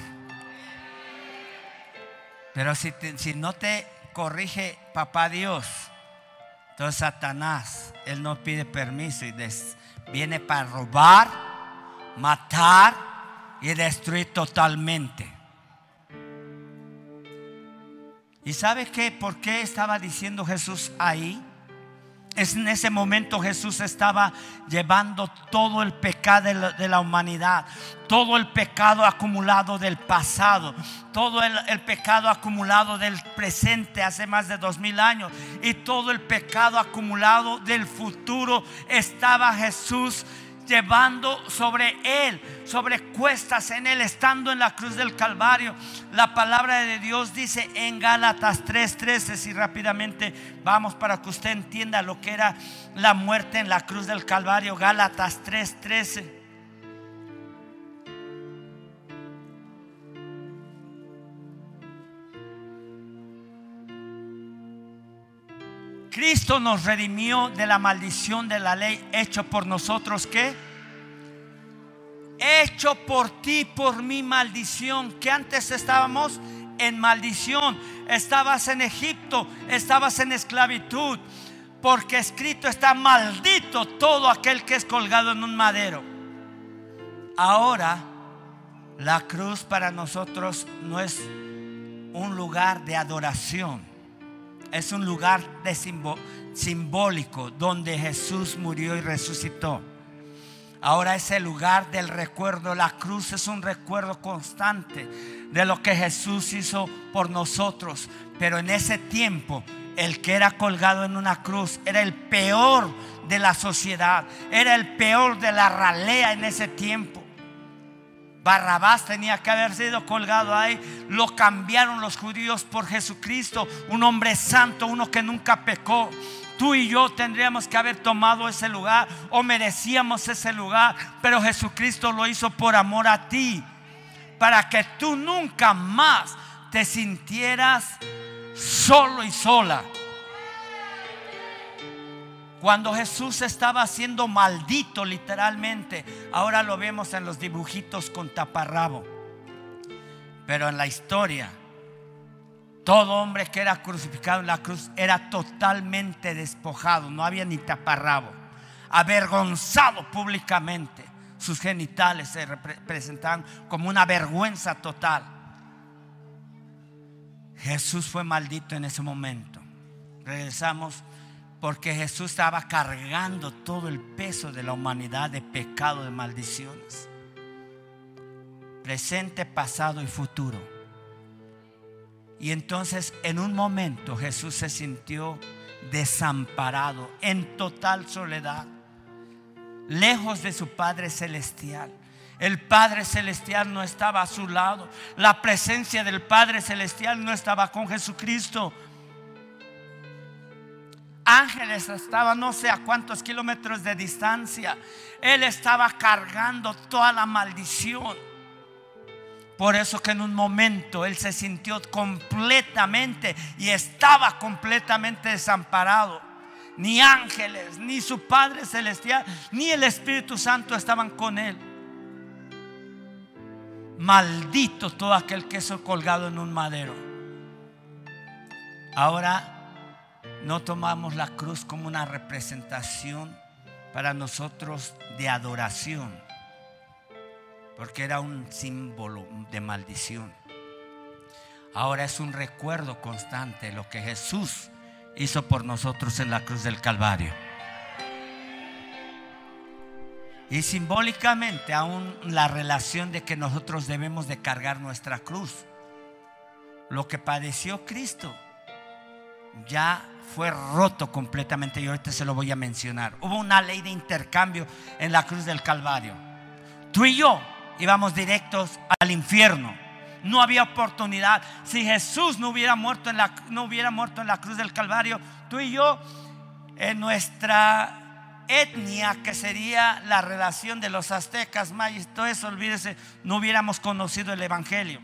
Pero si, si no te corrige papá Dios, entonces Satanás, él no pide permiso y viene para robar, matar y destruir totalmente. ¿Y sabe qué? ¿Por qué estaba diciendo Jesús ahí? En ese momento Jesús estaba llevando todo el pecado de la, humanidad, todo el pecado acumulado del pasado, todo el, el, pecado acumulado del presente hace más de dos mil años y todo el pecado acumulado del futuro estaba Jesús llevando sobre él, sobre cuestas en él, estando en la cruz del Calvario. La palabra de Dios dice en Gálatas 3:13, si rápidamente vamos para que usted entienda lo que era la muerte en la cruz del Calvario, Gálatas 3:13. Cristo nos redimió de la maldición de la ley hecho por nosotros que hecho por ti, por mi maldición, que antes estábamos en maldición, estabas en Egipto, estabas en esclavitud, porque escrito está maldito todo aquel que es colgado en un madero. Ahora la cruz para nosotros no es un lugar de adoración es un lugar de simbólico donde Jesús murió y resucitó. Ahora es el lugar del recuerdo. La cruz es un recuerdo constante de lo que Jesús hizo por nosotros. Pero en ese tiempo, el que era colgado en una cruz era el peor de la sociedad. Era el peor de la ralea en ese tiempo. Barrabás tenía que haber sido colgado ahí. Lo cambiaron los judíos por Jesucristo, un hombre santo, uno que nunca pecó. Tú y yo tendríamos que haber tomado ese lugar o merecíamos ese lugar, pero Jesucristo lo hizo por amor a ti, para que tú nunca más te sintieras solo y sola. Cuando Jesús estaba siendo maldito literalmente, ahora lo vemos en los dibujitos con taparrabo. Pero en la historia, todo hombre que era crucificado en la cruz era totalmente despojado, no había ni taparrabo, avergonzado públicamente. Sus genitales se representaban como una vergüenza total. Jesús fue maldito en ese momento. Regresamos porque Jesús estaba cargando todo el peso de la humanidad de pecado, de maldiciones. Presente, pasado y futuro. Y entonces en un momento Jesús se sintió desamparado, en total soledad, lejos de su Padre Celestial. El Padre Celestial no estaba a su lado. La presencia del Padre Celestial no estaba con Jesucristo ángeles estaban no sé a cuántos kilómetros de distancia. Él estaba cargando toda la maldición. Por eso que en un momento él se sintió completamente y estaba completamente desamparado. Ni ángeles, ni su Padre Celestial, ni el Espíritu Santo estaban con él. Maldito todo aquel que es colgado en un madero. Ahora no tomamos la cruz como una representación para nosotros de adoración, porque era un símbolo de maldición. Ahora es un recuerdo constante lo que Jesús hizo por nosotros en la cruz del Calvario. Y simbólicamente aún la relación de que nosotros debemos de cargar nuestra cruz. Lo que padeció Cristo ya fue roto completamente y ahorita se lo voy a mencionar. Hubo una ley de intercambio en la cruz del Calvario. Tú y yo íbamos directos al infierno. No había oportunidad. Si Jesús no hubiera muerto en la, no hubiera muerto en la cruz del Calvario, tú y yo en nuestra etnia, que sería la relación de los aztecas, mayas, todo eso, olvídese, no hubiéramos conocido el Evangelio.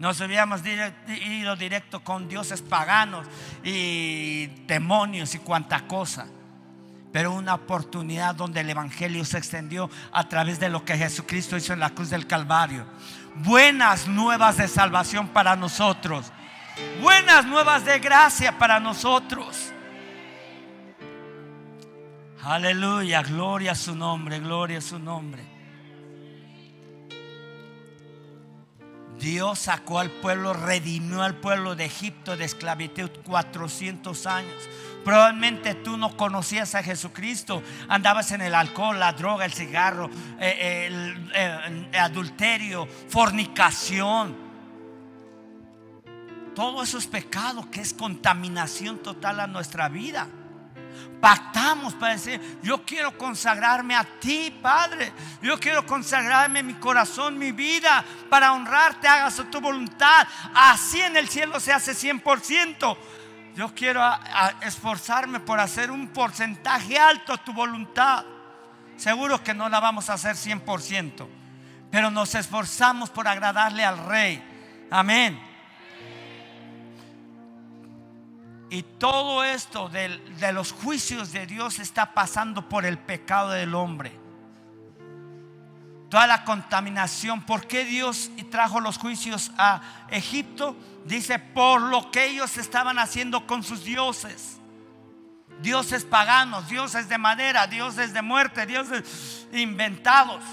Nos hubiéramos ido directo con dioses paganos y demonios y cuanta cosa. Pero una oportunidad donde el Evangelio se extendió a través de lo que Jesucristo hizo en la cruz del Calvario. Buenas nuevas de salvación para nosotros. Buenas nuevas de gracia para nosotros. Aleluya, gloria a su nombre, gloria a su nombre. Dios sacó al pueblo, redimió al pueblo de Egipto de esclavitud 400 años. Probablemente tú no conocías a Jesucristo, andabas en el alcohol, la droga, el cigarro, eh, el, adulterio, fornicación. Todo eso es pecado, que es contaminación total a nuestra vida pactamos para decir, yo quiero consagrarme a ti, Padre. Yo quiero consagrarme mi corazón, mi vida, para honrarte, hagas tu voluntad. Así en el cielo se hace 100%. Yo quiero esforzarme por hacer un porcentaje alto tu voluntad. Seguro que no la vamos a hacer 100%, pero nos esforzamos por agradarle al Rey. Amén. Y todo esto de, los juicios de Dios está pasando por el pecado del hombre. Toda la contaminación. ¿Por qué Dios trajo los juicios a Egipto? Dice, por lo que ellos estaban haciendo con sus dioses. Dioses paganos, dioses de madera, dioses de muerte, dioses inventados,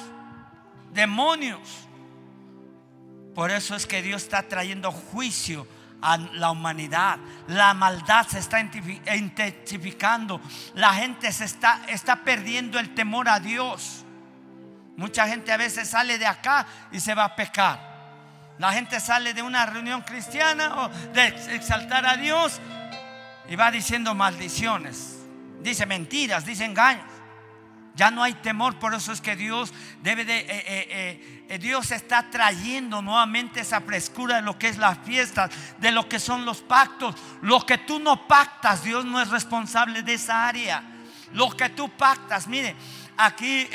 demonios. Por eso es que Dios está trayendo juicio a la humanidad. La maldad se está intensificando. La gente se está, está perdiendo el temor a Dios. Mucha gente a veces sale de acá y se va a pecar. La gente sale de una reunión cristiana o de exaltar a Dios y va diciendo maldiciones. Dice mentiras, dice engaños. Ya no hay temor, por eso es que Dios debe de, eh, eh, eh, Dios está trayendo nuevamente esa frescura de lo que es la fiesta, de lo que son los pactos. Lo que tú no pactas, Dios no es responsable de esa área. Lo que tú pactas, mire, aquí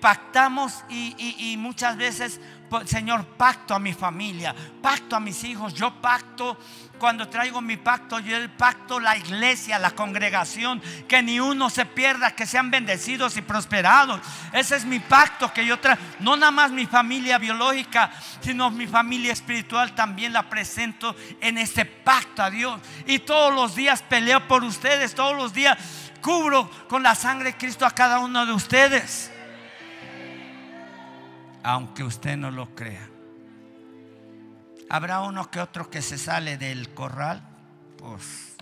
pactamos y, muchas veces, Señor, pacto a mi familia, pacto a mis hijos, yo pacto cuando traigo mi pacto, yo el pacto la iglesia, la congregación, que ni uno se pierda, que sean bendecidos y prosperados. Ese es mi pacto que yo traigo. No nada más mi familia biológica, sino mi familia espiritual también la presento en ese pacto a Dios. Y todos los días peleo por ustedes, todos los días cubro con la sangre de Cristo a cada uno de ustedes. Aunque usted no lo crea. Habrá uno que otro que se sale del corral, pues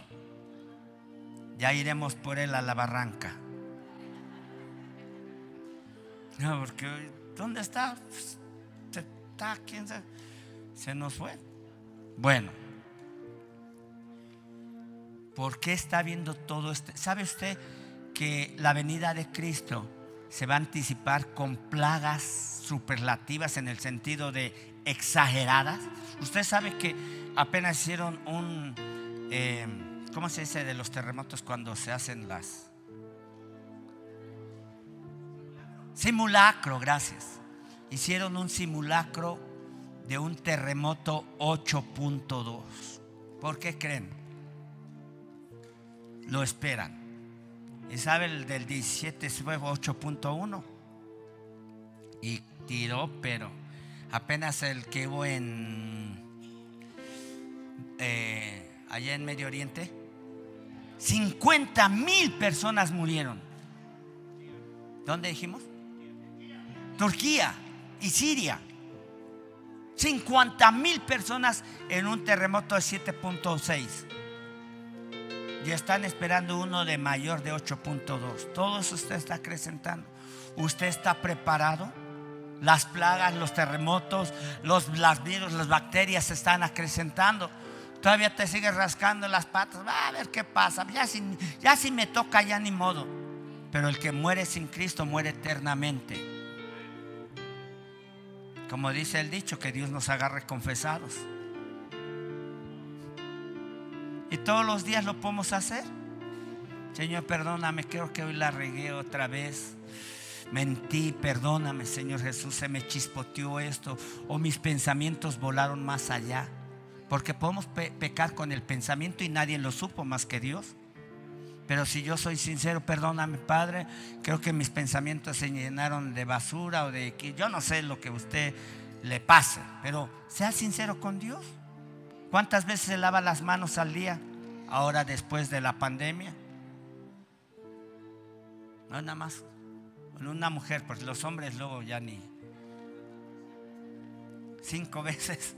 ya iremos por él a la barranca. No, porque ¿dónde está? Pues, está, ¿quién se, se nos fue? Bueno, ¿por qué está viendo todo este? ¿Sabe usted que la venida de Cristo se va a anticipar con plagas superlativas en el sentido de exageradas? Usted sabe que apenas hicieron un, eh, ¿cómo se dice de los terremotos cuando se hacen las? Simulacro, gracias. Hicieron un simulacro de un terremoto 8.2. ¿Por qué creen? Lo esperan. ¿Y sabe el del 17 fue 8.1? Y tiró, pero apenas el que hubo en eh, allá en Medio Oriente, 50 mil personas murieron. ¿Dónde dijimos? Turquía y Siria. 50 mil personas en un terremoto de 7.6. Y están esperando uno de mayor de 8.2. Todo eso usted está acrecentando. ¿Usted está preparado? Las plagas, los terremotos, los, virus, las bacterias se están acrecentando. Todavía te sigues rascando las patas. Va a ver qué pasa. Ya si, ya si me toca, ya ni modo. Pero el que muere sin Cristo muere eternamente. Como dice el dicho, que Dios nos agarre confesados. Y todos los días lo podemos hacer. Señor, perdóname, creo que hoy la regué otra vez. Mentí, perdóname, Señor Jesús, se me chispoteó esto. O mis pensamientos volaron más allá. Porque podemos pecar con el pensamiento y nadie lo supo más que Dios. Pero si yo soy sincero, perdóname, Padre, creo que mis pensamientos se llenaron de basura o de que yo no sé lo que a usted le pase, pero sea sincero con Dios. ¿Cuántas veces se lava las manos al día ahora después de la pandemia? No nada más. Una mujer, pues los hombres luego ya ni. Cinco veces.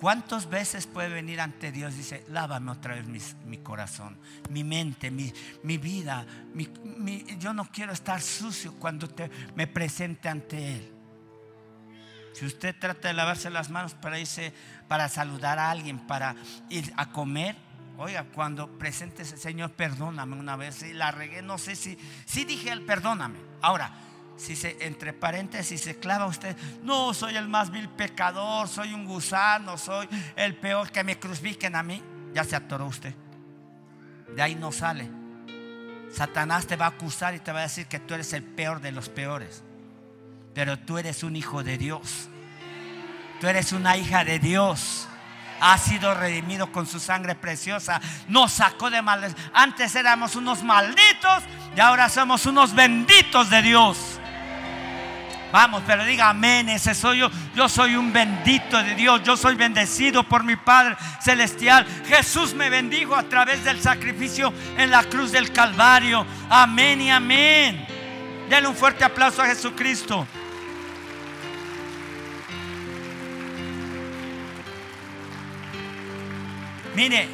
¿Cuántas veces puede venir ante Dios? Dice, lávame otra vez mi, corazón, mi mente, mi, vida. yo no quiero estar sucio cuando me presente ante Él. Si usted trata de lavarse las manos para irse, para saludar a alguien, para ir a comer, oiga, cuando presente ese Señor, perdóname una vez, si la regué, no sé si, si dije el perdóname. Ahora, si se, entre paréntesis, se clava usted, no, soy el más vil pecador, soy un gusano, soy el peor, que me crucifiquen a mí, ya se atoró usted. De ahí no sale. Satanás te va a acusar y te va a decir que tú eres el peor de los peores. Pero tú eres un hijo de Dios. Tú eres una hija de Dios. Ha sido redimido con su sangre preciosa. Nos sacó de males. Antes éramos unos malditos y ahora somos unos benditos de Dios. Vamos, pero diga amén, ese soy yo. Yo soy un bendito de Dios. Yo soy bendecido por mi Padre Celestial. Jesús me bendijo a través del sacrificio en la cruz del Calvario. Amén y amén. Denle un fuerte aplauso a Jesucristo. Mire,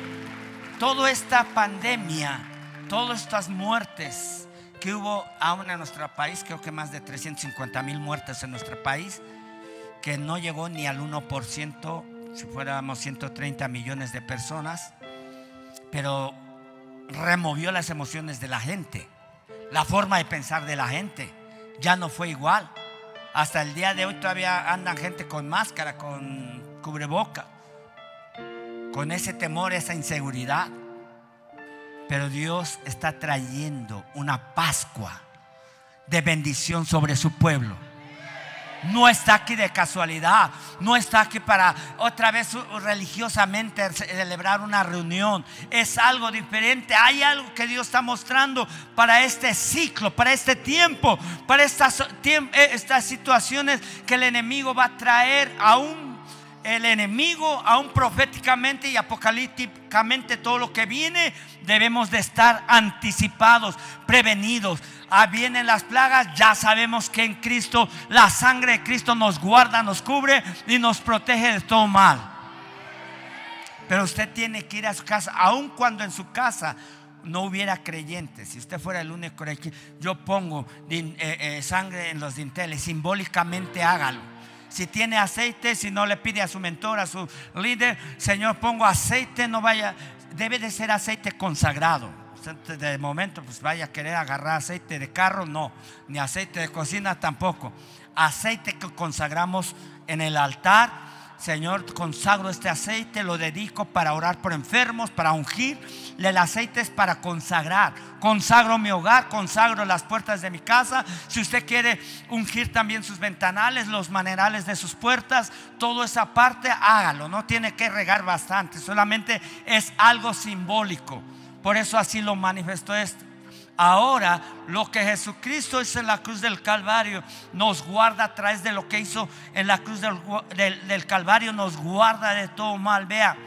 toda esta pandemia, todas estas muertes, que hubo aún en nuestro país, creo que más de 350 mil muertes en nuestro país, que no llegó ni al 1%, si fuéramos 130 millones de personas, pero removió las emociones de la gente, la forma de pensar de la gente, ya no fue igual. Hasta el día de hoy todavía andan gente con máscara, con cubreboca, con ese temor, esa inseguridad. Pero Dios está trayendo una Pascua. de bendición sobre su pueblo. No está aquí de casualidad. No está aquí para otra vez religiosamente celebrar una reunión. Es algo diferente. Hay algo que Dios está mostrando para este ciclo, para este tiempo, para estas, eh, situaciones que el enemigo va a traer aún el enemigo, aún proféticamente y apocalípticamente todo lo que viene, debemos de estar anticipados, prevenidos. Ah, vienen las plagas, ya sabemos que en Cristo la sangre de Cristo nos guarda, nos cubre y nos protege de todo mal. Pero usted tiene que ir a su casa, aun cuando en su casa no hubiera creyentes, si usted fuera el único creyente, yo pongo eh, eh, sangre en los dinteles, simbólicamente hágalo si tiene aceite, si no le pide a su mentor, a su líder, Señor, pongo aceite, no vaya, debe de ser aceite consagrado. De momento, pues vaya a querer agarrar aceite de carro, no, ni aceite de cocina tampoco. Aceite que consagramos en el altar Señor, consagro este aceite, lo dedico para orar por enfermos, para ungir. El aceite es para consagrar. Consagro mi hogar, consagro las puertas de mi casa. Si usted quiere ungir también sus ventanales, los manerales de sus puertas, toda esa parte, hágalo. No tiene que regar bastante, solamente es algo simbólico. Por eso así lo manifestó esto. Ahora lo que Jesucristo hizo en la cruz del Calvario nos guarda a través de lo que hizo en la cruz del, Calvario, nos guarda de todo mal. Vea,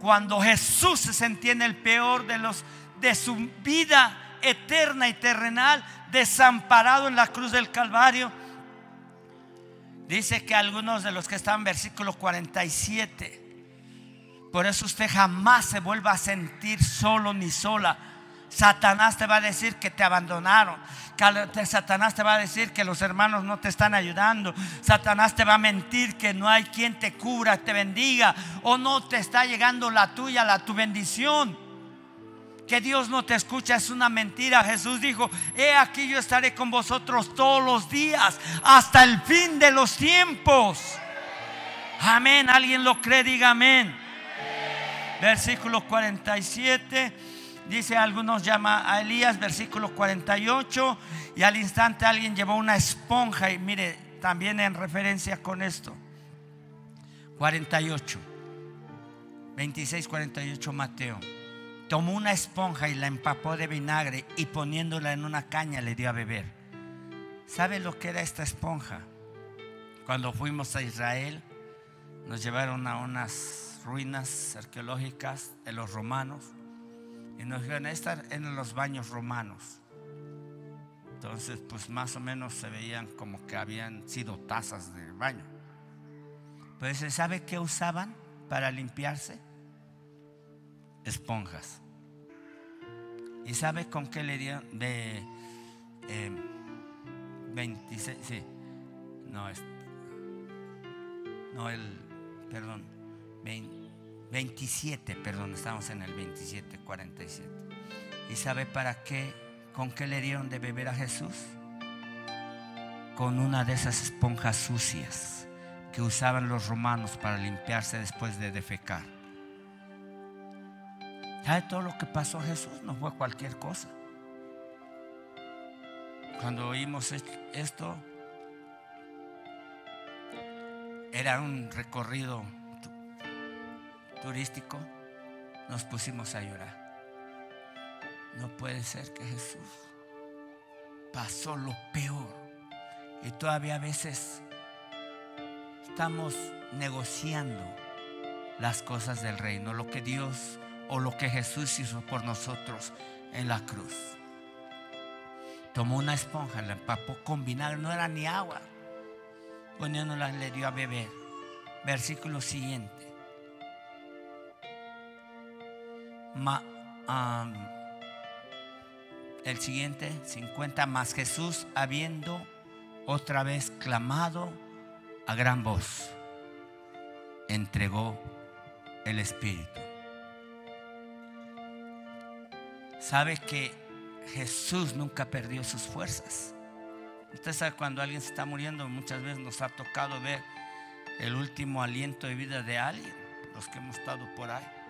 cuando Jesús se sentía en el peor de los de su vida eterna y terrenal, desamparado en la cruz del Calvario, dice que algunos de los que están en versículo 47, por eso usted jamás se vuelva a sentir solo ni sola Satanás te va a decir que te abandonaron. Satanás te va a decir que los hermanos no te están ayudando. Satanás te va a mentir que no hay quien te cubra, te bendiga. O no te está llegando la tuya, la tu bendición. Que Dios no te escucha es una mentira. Jesús dijo, he aquí yo estaré con vosotros todos los días hasta el fin de los tiempos. Amén. ¿Alguien lo cree? Diga amén. Versículo 47. Dice, algunos llama a Elías, versículo 48, y al instante alguien llevó una esponja, y mire, también en referencia con esto. 48, 26, 48 Mateo. Tomó una esponja y la empapó de vinagre y poniéndola en una caña le dio a beber. ¿Sabe lo que era esta esponja? Cuando fuimos a Israel, nos llevaron a unas ruinas arqueológicas de los romanos y nos dijeron, estar en los baños romanos. Entonces, pues más o menos se veían como que habían sido tazas de baño. Pues se sabe qué usaban para limpiarse? Esponjas. ¿Y sabe con qué le dieron? De 26, em, sí. No, es, no el, perdón, 20, 27, perdón, estamos en el 27, 47. ¿Y sabe para qué? ¿Con qué le dieron de beber a Jesús? Con una de esas esponjas sucias que usaban los romanos para limpiarse después de defecar. ¿Sabe todo lo que pasó a Jesús? No fue cualquier cosa. Cuando oímos esto, era un recorrido turístico, nos pusimos a llorar. No puede ser que Jesús pasó lo peor y todavía a veces estamos negociando las cosas del reino, lo que Dios o lo que Jesús hizo por nosotros en la cruz. Tomó una esponja, la empapó con no era ni agua, poniéndola le dio a beber. Versículo siguiente. El siguiente, 50 más Jesús habiendo otra vez clamado a gran voz, entregó el Espíritu. Sabe que Jesús nunca perdió sus fuerzas. Usted sabe cuando alguien se está muriendo, muchas veces nos ha tocado ver el último aliento de vida de alguien, los que hemos estado por ahí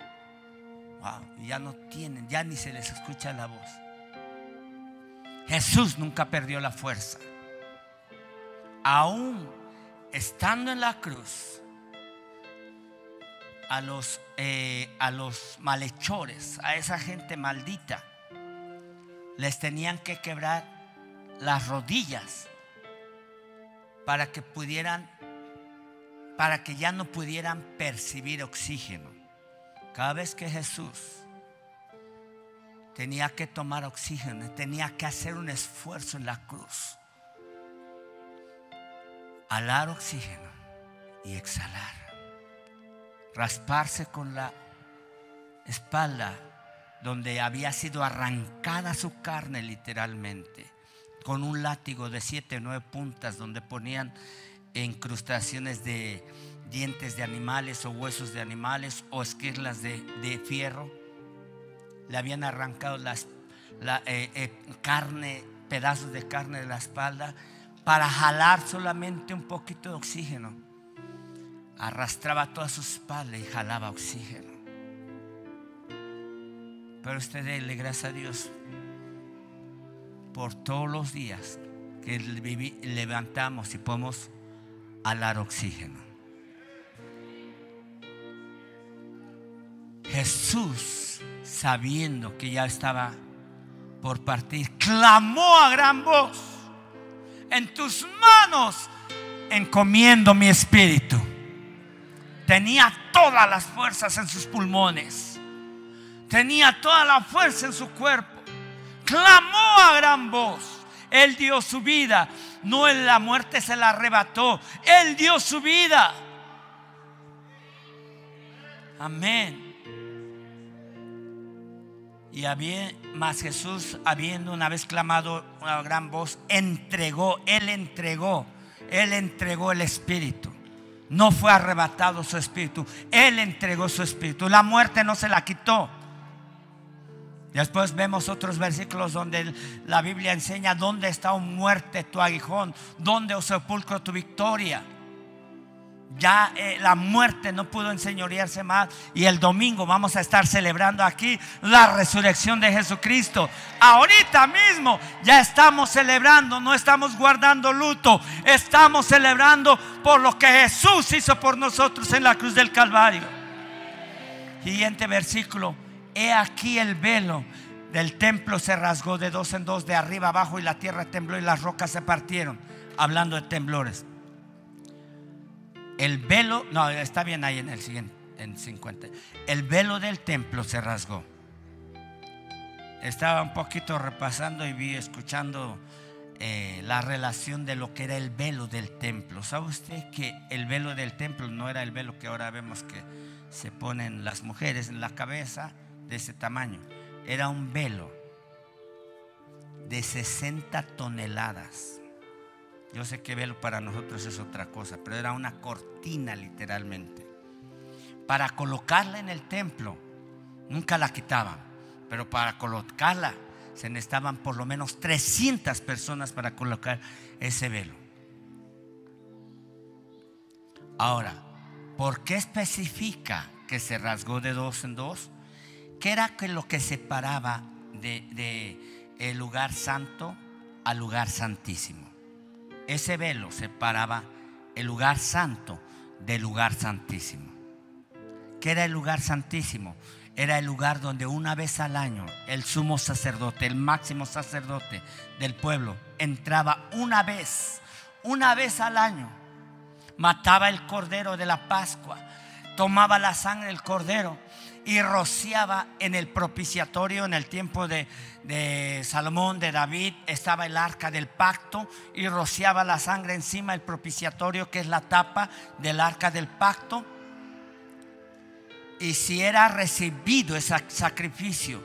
ya no tienen, ya ni se les escucha la voz. Jesús nunca perdió la fuerza. Aún estando en la cruz, a los, eh, a los malhechores, a esa gente maldita, les tenían que quebrar las rodillas para que pudieran, para que ya no pudieran percibir oxígeno. Cada vez que Jesús tenía que tomar oxígeno, tenía que hacer un esfuerzo en la cruz, alar oxígeno y exhalar rasparse con la espalda donde había sido arrancada su carne literalmente, con un látigo de siete nueve puntas donde ponían incrustaciones de dientes de animales o huesos de animales o esquirlas de, fierro. Le habían arrancado las, la eh, eh, carne, pedazos de carne de la espalda para jalar solamente un poquito de oxígeno arrastraba toda su espalda y jalaba oxígeno. Pero usted le gracias a Dios por todos los días que levantamos y podemos alar oxígeno. Jesús, sabiendo que ya estaba por partir, clamó a gran voz, en tus manos encomiendo mi espíritu. Tenía todas las fuerzas en sus pulmones. Tenía toda la fuerza en su cuerpo. Clamó a gran voz. Él dio su vida. No en la muerte se la arrebató. Él dio su vida. Amén. Y había, más Jesús, habiendo una vez clamado a gran voz, entregó, Él entregó, Él entregó el Espíritu no fue arrebatado su espíritu. Él entregó su espíritu. La muerte no se la quitó. Después vemos otros versículos donde la Biblia enseña dónde está, un muerte, tu aguijón, dónde, o sepulcro, tu victoria. Ya eh, la muerte no pudo enseñorearse más. Y el domingo vamos a estar celebrando aquí la resurrección de Jesucristo. Ahorita mismo ya estamos celebrando, no estamos guardando luto. Estamos celebrando por lo que Jesús hizo por nosotros en la cruz del Calvario. Siguiente versículo. He aquí el velo del templo se rasgó de dos en dos, de arriba abajo, y la tierra tembló y las rocas se partieron. Hablando de temblores el velo, no, está bien ahí en el siguiente, en 50. El velo del templo se rasgó. Estaba un poquito repasando y vi, escuchando eh, la relación de lo que era el velo del templo. ¿Sabe usted que el velo del templo no era el velo que ahora vemos que se ponen las mujeres en la cabeza de ese tamaño? Era un velo de 60 toneladas. Yo sé que velo para nosotros es otra cosa, pero era una cortina literalmente. Para colocarla en el templo, nunca la quitaban, pero para colocarla se necesitaban por lo menos 300 personas para colocar ese velo. Ahora, ¿por qué especifica que se rasgó de dos en dos? ¿Qué era lo que separaba de, de el lugar santo al lugar santísimo? Ese velo separaba el lugar santo del lugar santísimo. ¿Qué era el lugar santísimo? Era el lugar donde una vez al año el sumo sacerdote, el máximo sacerdote del pueblo, entraba una vez, una vez al año, mataba el cordero de la Pascua, tomaba la sangre del cordero y rociaba en el propiciatorio en el tiempo de, Salomón, de David, estaba el arca del pacto y rociaba la sangre encima del propiciatorio que es la tapa del arca del pacto. Y si era recibido ese sacrificio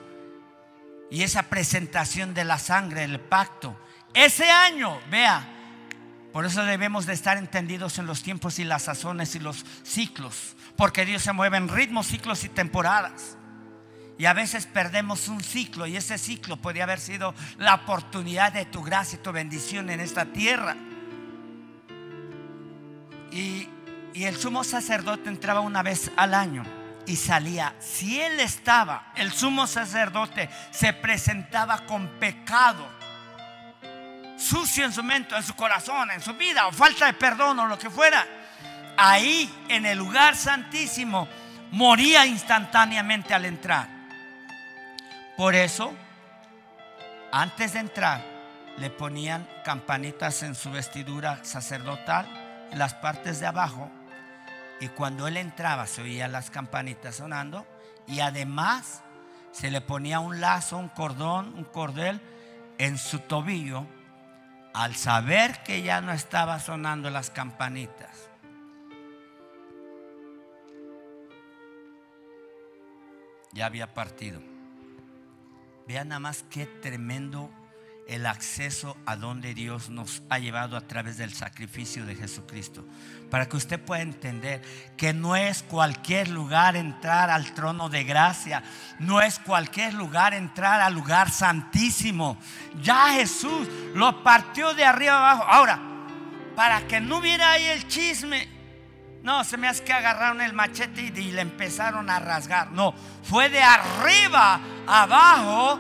y esa presentación de la sangre del pacto, ese año, vea, por eso debemos de estar entendidos en los tiempos y las sazones y los ciclos porque Dios se mueve en ritmos, ciclos y temporadas. Y a veces perdemos un ciclo y ese ciclo podría haber sido la oportunidad de tu gracia y tu bendición en esta tierra. Y, y el sumo sacerdote entraba una vez al año y salía. Si él estaba, el sumo sacerdote se presentaba con pecado sucio en su mente, en su corazón, en su vida, o falta de perdón o lo que fuera, ahí en el lugar santísimo moría instantáneamente al entrar. Por eso, antes de entrar, le ponían campanitas en su vestidura sacerdotal, en las partes de abajo, y cuando él entraba se oían las campanitas sonando, y además se le ponía un lazo, un cordón, un cordel en su tobillo, al saber que ya no estaba sonando las campanitas. Ya había partido. Vean nada más qué tremendo el acceso a donde Dios nos ha llevado a través del sacrificio de Jesucristo. Para que usted pueda entender que no es cualquier lugar entrar al trono de gracia, no es cualquier lugar entrar al lugar santísimo. Ya Jesús lo partió de arriba abajo. Ahora, para que no hubiera ahí el chisme, no, se me hace que agarraron el machete y, le empezaron a rasgar. No, fue de arriba abajo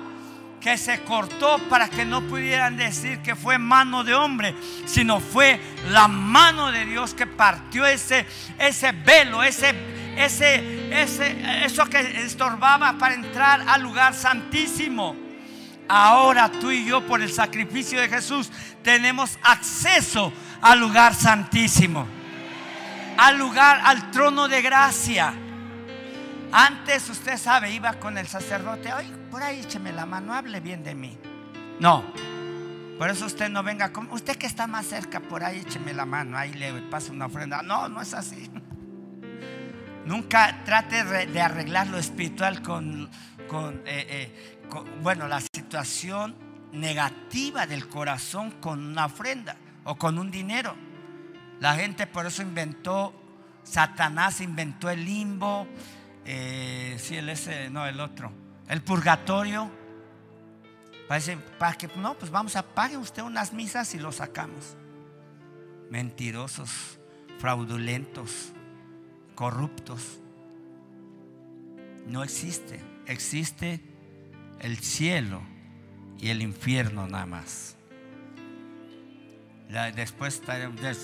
que se cortó para que no pudieran decir que fue mano de hombre, sino fue la mano de Dios que partió ese, ese velo, ese, ese, ese, eso que estorbaba para entrar al lugar santísimo. Ahora tú y yo por el sacrificio de Jesús tenemos acceso al lugar santísimo, al lugar, al trono de gracia. Antes usted sabe, iba con el sacerdote, ay, por ahí écheme la mano, hable bien de mí. No, por eso usted no venga usted que está más cerca, por ahí écheme la mano, ahí le pasa una ofrenda. No, no es así. Nunca trate de arreglar lo espiritual con, eh, eh, con, bueno, la situación negativa del corazón con una ofrenda o con un dinero. La gente por eso inventó, Satanás inventó el limbo, eh, sí, el ese, no, el otro, el purgatorio. Parece, para que, no, pues vamos a pague usted unas misas y lo sacamos. Mentirosos, fraudulentos, corruptos. No existe, existe el cielo y el infierno nada más. Después,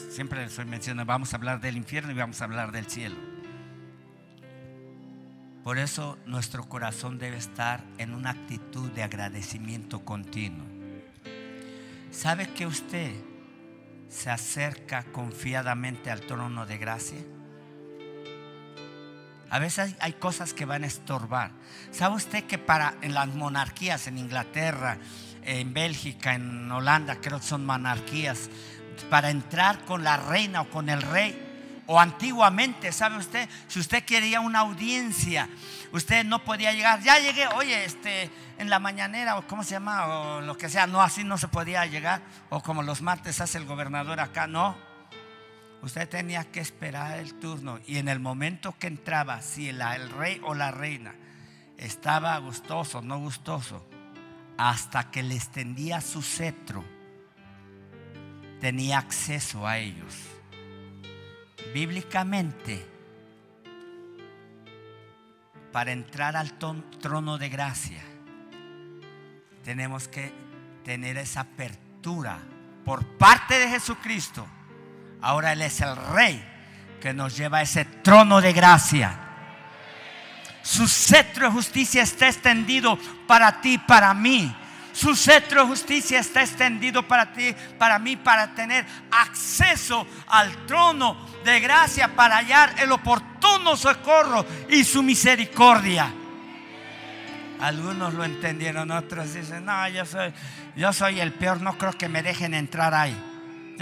siempre les mencionando, vamos a hablar del infierno y vamos a hablar del cielo. Por eso nuestro corazón debe estar en una actitud de agradecimiento continuo. ¿Sabe que usted se acerca confiadamente al trono de gracia? A veces hay cosas que van a estorbar. ¿Sabe usted que para en las monarquías en Inglaterra, en Bélgica, en Holanda, creo que son monarquías, para entrar con la reina o con el rey, o antiguamente, ¿sabe usted? Si usted quería una audiencia, usted no podía llegar. Ya llegué, oye, este, en la mañanera, o cómo se llama, o lo que sea. No, así no se podía llegar. O como los martes hace el gobernador acá, no. Usted tenía que esperar el turno. Y en el momento que entraba, si el, rey o la reina estaba gustoso, no gustoso, hasta que le extendía su cetro, tenía acceso a ellos bíblicamente, para entrar al trono de gracia, tenemos que tener esa apertura por parte de Jesucristo. Ahora Él es el Rey que nos lleva a ese trono de gracia. Su cetro de justicia está extendido para ti, para mí. Su cetro de justicia está extendido para ti, para mí, para tener acceso al trono de gracia, para hallar el oportuno socorro y su misericordia. Algunos lo entendieron, otros dicen, no, yo soy, yo soy el peor, no creo que me dejen entrar ahí.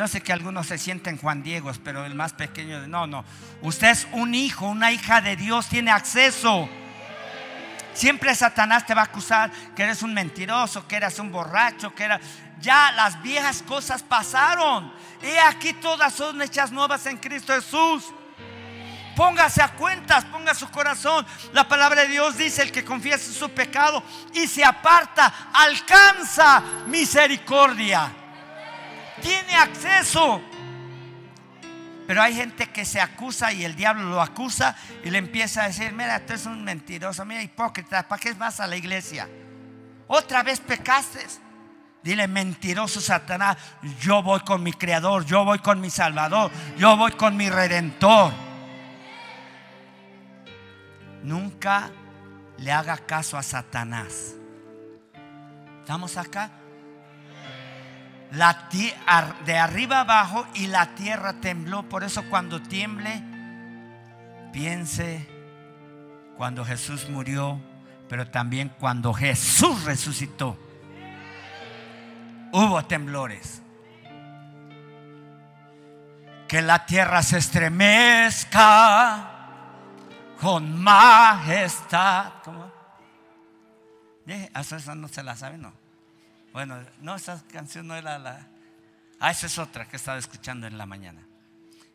Yo sé que algunos se sienten Juan Diegos, pero el más pequeño, no, no. Usted es un hijo, una hija de Dios, tiene acceso. Siempre Satanás te va a acusar que eres un mentiroso, que eres un borracho, que era ya las viejas cosas pasaron. Y aquí todas son hechas nuevas en Cristo Jesús. Póngase a cuentas, ponga su corazón. La palabra de Dios dice, el que confiesa su pecado y se aparta, alcanza misericordia. Tiene acceso. Pero hay gente que se acusa y el diablo lo acusa y le empieza a decir, mira, tú eres un mentiroso, mira, hipócrita, ¿para qué vas a la iglesia? Otra vez pecaste. Dile, mentiroso Satanás, yo voy con mi Creador, yo voy con mi Salvador, yo voy con mi Redentor. Nunca le haga caso a Satanás. ¿Estamos acá? De arriba abajo y la tierra tembló. Por eso cuando tiemble, piense cuando Jesús murió, pero también cuando Jesús resucitó hubo temblores. Que la tierra se estremezca con majestad. ¿Cómo? Esa no se la sabe, no. Bueno, no, esa canción no era la. Ah, esa es otra que estaba escuchando en la mañana.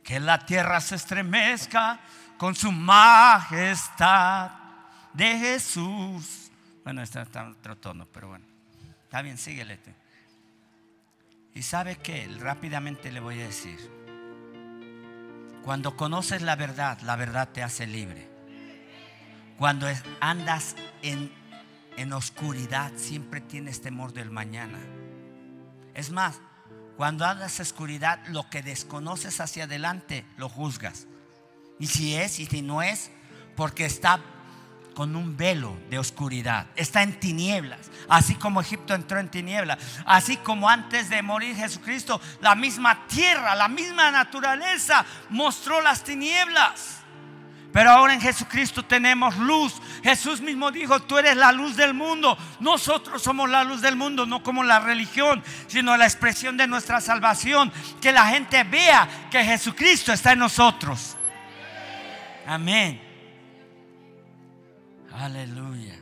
Que la tierra se estremezca con su majestad de Jesús. Bueno, está, en otro tono, pero bueno. Está bien, síguele. Y sabe que rápidamente le voy a decir, cuando conoces la verdad, la verdad te hace libre. Cuando andas en, en oscuridad, siempre tienes temor del mañana. Es más, cuando andas oscuridad, lo que desconoces hacia adelante, lo juzgas. Y si es y si no es, porque está con un velo de oscuridad. Está en tinieblas. Así como Egipto entró en tinieblas. Así como antes de morir Jesucristo, la misma tierra, la misma naturaleza mostró las tinieblas. Pero ahora en Jesucristo tenemos luz. Jesús mismo dijo, tú eres la luz del mundo. Nosotros somos la luz del mundo, no como la religión, sino la expresión de nuestra salvación. Que la gente vea que Jesucristo está en nosotros. Amén. Aleluya.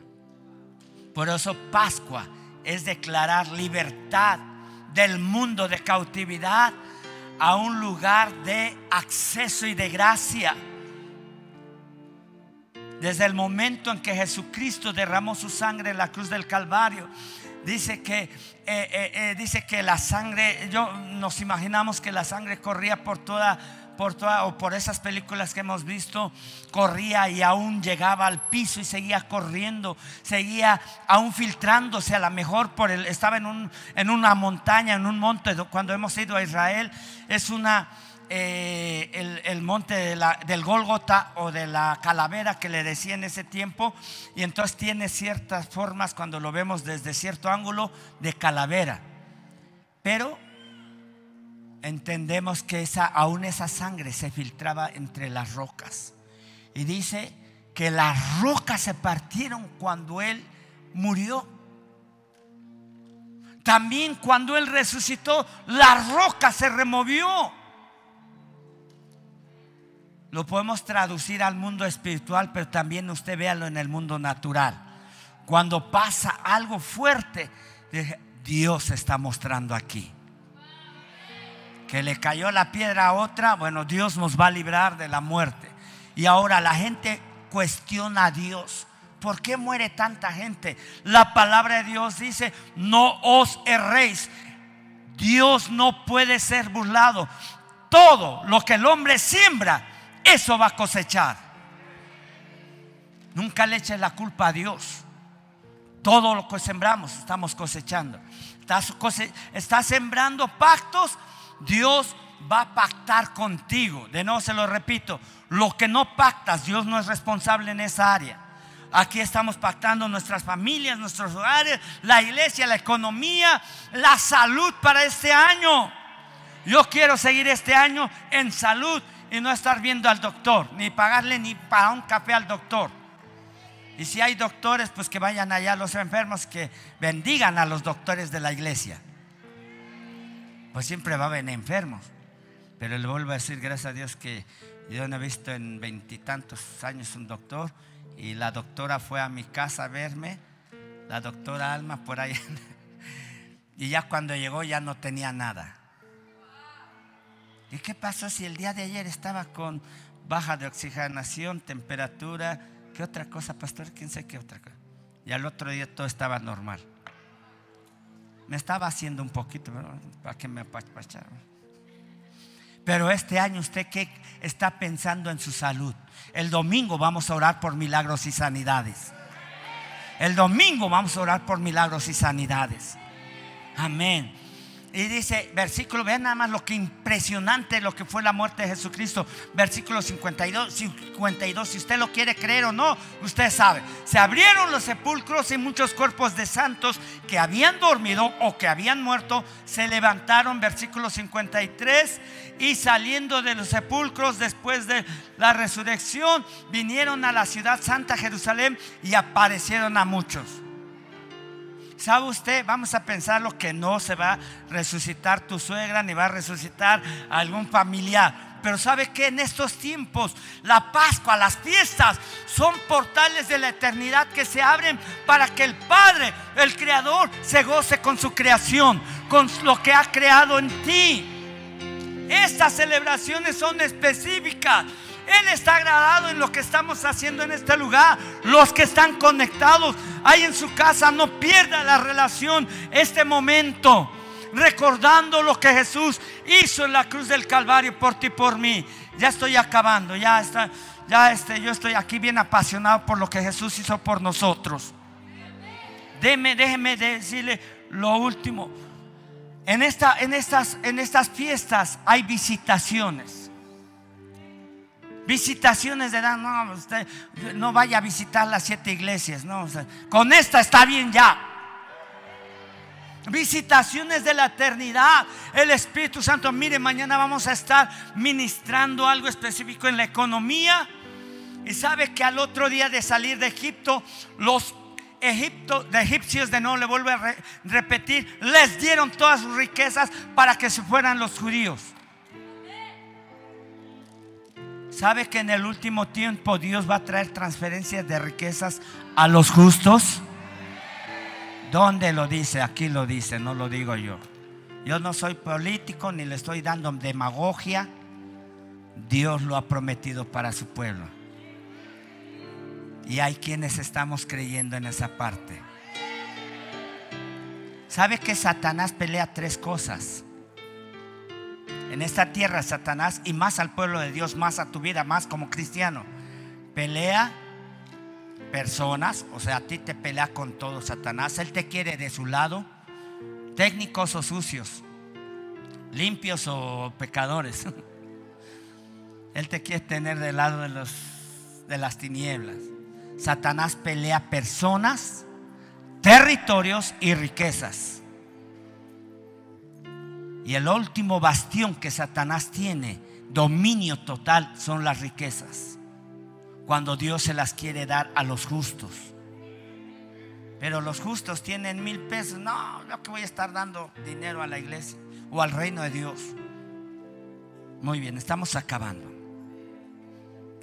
Por eso Pascua es declarar libertad del mundo de cautividad a un lugar de acceso y de gracia. Desde el momento en que Jesucristo derramó su sangre en la cruz del Calvario, dice que, eh, eh, eh, dice que la sangre, yo nos imaginamos que la sangre corría por toda por o por esas películas que hemos visto, corría y aún llegaba al piso y seguía corriendo, seguía aún filtrándose a lo mejor por el, estaba en, un, en una montaña, en un monte, cuando hemos ido a Israel, es una, eh, el, monte del Gólgota o de la calavera que le decía en ese tiempo, y entonces tiene ciertas formas cuando lo vemos desde cierto ángulo de calavera. Pero entendemos que esa, aún esa sangre se filtraba entre las rocas. Y dice que las rocas se partieron cuando Él murió. También cuando Él resucitó, la roca se removió. Lo podemos traducir al mundo espiritual, pero también usted véalo en el mundo natural. Cuando pasa algo fuerte, Dios está mostrando aquí que le cayó la piedra a otra, bueno, Dios nos va a librar de la muerte. Y ahora la gente cuestiona a Dios. ¿Por qué muere tanta gente? La palabra de Dios dice, no os erréis. Dios no puede ser burlado. Todo lo que el hombre siembra, eso va a cosechar. Nunca le eches la culpa a Dios. Todo lo que sembramos estamos cosechando. Estás, sembrando pactos Dios va a pactar contigo. De nuevo se lo repito, lo que no pactas, Dios no es responsable en esa área. Aquí estamos pactando nuestras familias, nuestros hogares, la iglesia, la economía, la salud para este año. Yo quiero seguir este año en salud y no estar viendo al doctor, ni pagarle ni para un café al doctor. Y si hay doctores, pues que vayan allá los enfermos, que bendigan a los doctores de la iglesia pues siempre va a haber enfermos. Pero le vuelvo a decir, gracias a Dios, que yo no he visto en veintitantos años un doctor y la doctora fue a mi casa a verme, la doctora Alma por ahí. y ya cuando llegó ya no tenía nada. ¿Y qué pasó si el día de ayer estaba con baja de oxigenación, temperatura? ¿Qué otra cosa, pastor? ¿Quién sabe qué otra cosa? Y al otro día todo estaba normal. Me estaba haciendo un poquito, para que me apacharon. Pero este año usted que está pensando en su salud. El domingo vamos a orar por milagros y sanidades. El domingo vamos a orar por milagros y sanidades. Amén. Y dice, versículo, vean nada más lo que impresionante lo que fue la muerte de Jesucristo. Versículo 52, 52, si usted lo quiere creer o no, usted sabe. Se abrieron los sepulcros y muchos cuerpos de santos que habían dormido o que habían muerto se levantaron. Versículo 53, y saliendo de los sepulcros después de la resurrección, vinieron a la ciudad santa Jerusalén y aparecieron a muchos. ¿Sabe usted? Vamos a pensar lo que no se va a resucitar tu suegra ni va a resucitar algún familiar. Pero sabe que en estos tiempos la Pascua, las fiestas son portales de la eternidad que se abren para que el Padre, el Creador, se goce con su creación, con lo que ha creado en ti. Estas celebraciones son específicas él está agradado en lo que estamos haciendo en este lugar. Los que están conectados ahí en su casa, no pierda la relación este momento. Recordando lo que Jesús hizo en la cruz del Calvario por ti y por mí. Ya estoy acabando, ya está, ya este, yo estoy aquí bien apasionado por lo que Jesús hizo por nosotros. Déjeme, déjeme decirle lo último. En, esta, en, estas, en estas fiestas hay visitaciones. Visitaciones de edad, no, usted no vaya a visitar las siete iglesias, no, con esta está bien ya. Visitaciones de la eternidad, el Espíritu Santo. Mire, mañana vamos a estar ministrando algo específico en la economía. Y sabe que al otro día de salir de Egipto, los Egipto, de egipcios, de no le vuelvo a repetir, les dieron todas sus riquezas para que se fueran los judíos. ¿Sabe que en el último tiempo Dios va a traer transferencias de riquezas a los justos? ¿Dónde lo dice? Aquí lo dice, no lo digo yo. Yo no soy político ni le estoy dando demagogia. Dios lo ha prometido para su pueblo. Y hay quienes estamos creyendo en esa parte. ¿Sabe que Satanás pelea tres cosas? En esta tierra, Satanás, y más al pueblo de Dios, más a tu vida, más como cristiano. Pelea personas, o sea, a ti te pelea con todo Satanás. Él te quiere de su lado, técnicos o sucios, limpios o pecadores. Él te quiere tener del lado de, los, de las tinieblas. Satanás pelea personas, territorios y riquezas. Y el último bastión que Satanás tiene, dominio total, son las riquezas. Cuando Dios se las quiere dar a los justos. Pero los justos tienen mil pesos. No, yo que voy a estar dando dinero a la iglesia o al reino de Dios. Muy bien, estamos acabando.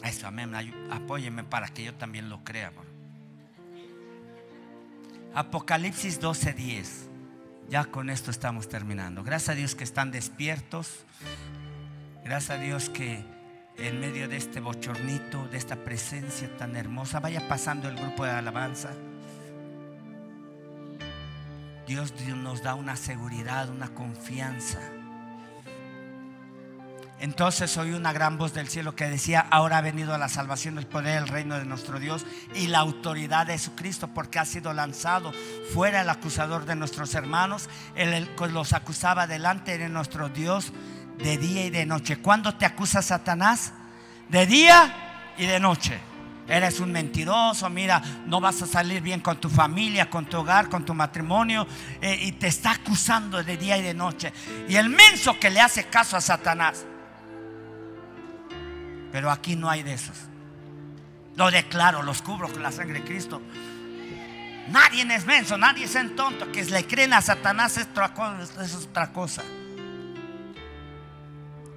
Eso, amén. Apóyeme para que yo también lo crea. Apocalipsis 12:10. Ya con esto estamos terminando. Gracias a Dios que están despiertos. Gracias a Dios que en medio de este bochornito, de esta presencia tan hermosa, vaya pasando el grupo de alabanza. Dios nos da una seguridad, una confianza. Entonces oí una gran voz del cielo que decía, ahora ha venido la salvación, el poder, el reino de nuestro Dios y la autoridad de Jesucristo, porque ha sido lanzado fuera el acusador de nuestros hermanos. Él los acusaba delante de nuestro Dios de día y de noche. ¿Cuándo te acusa Satanás? De día y de noche. Eres un mentiroso, mira, no vas a salir bien con tu familia, con tu hogar, con tu matrimonio, eh, y te está acusando de día y de noche. Y el menso que le hace caso a Satanás pero aquí no hay de esos. Lo declaro, los cubro con la sangre de Cristo. Nadie es menso, nadie es en tonto. Que le creen a Satanás es otra, cosa, es otra cosa.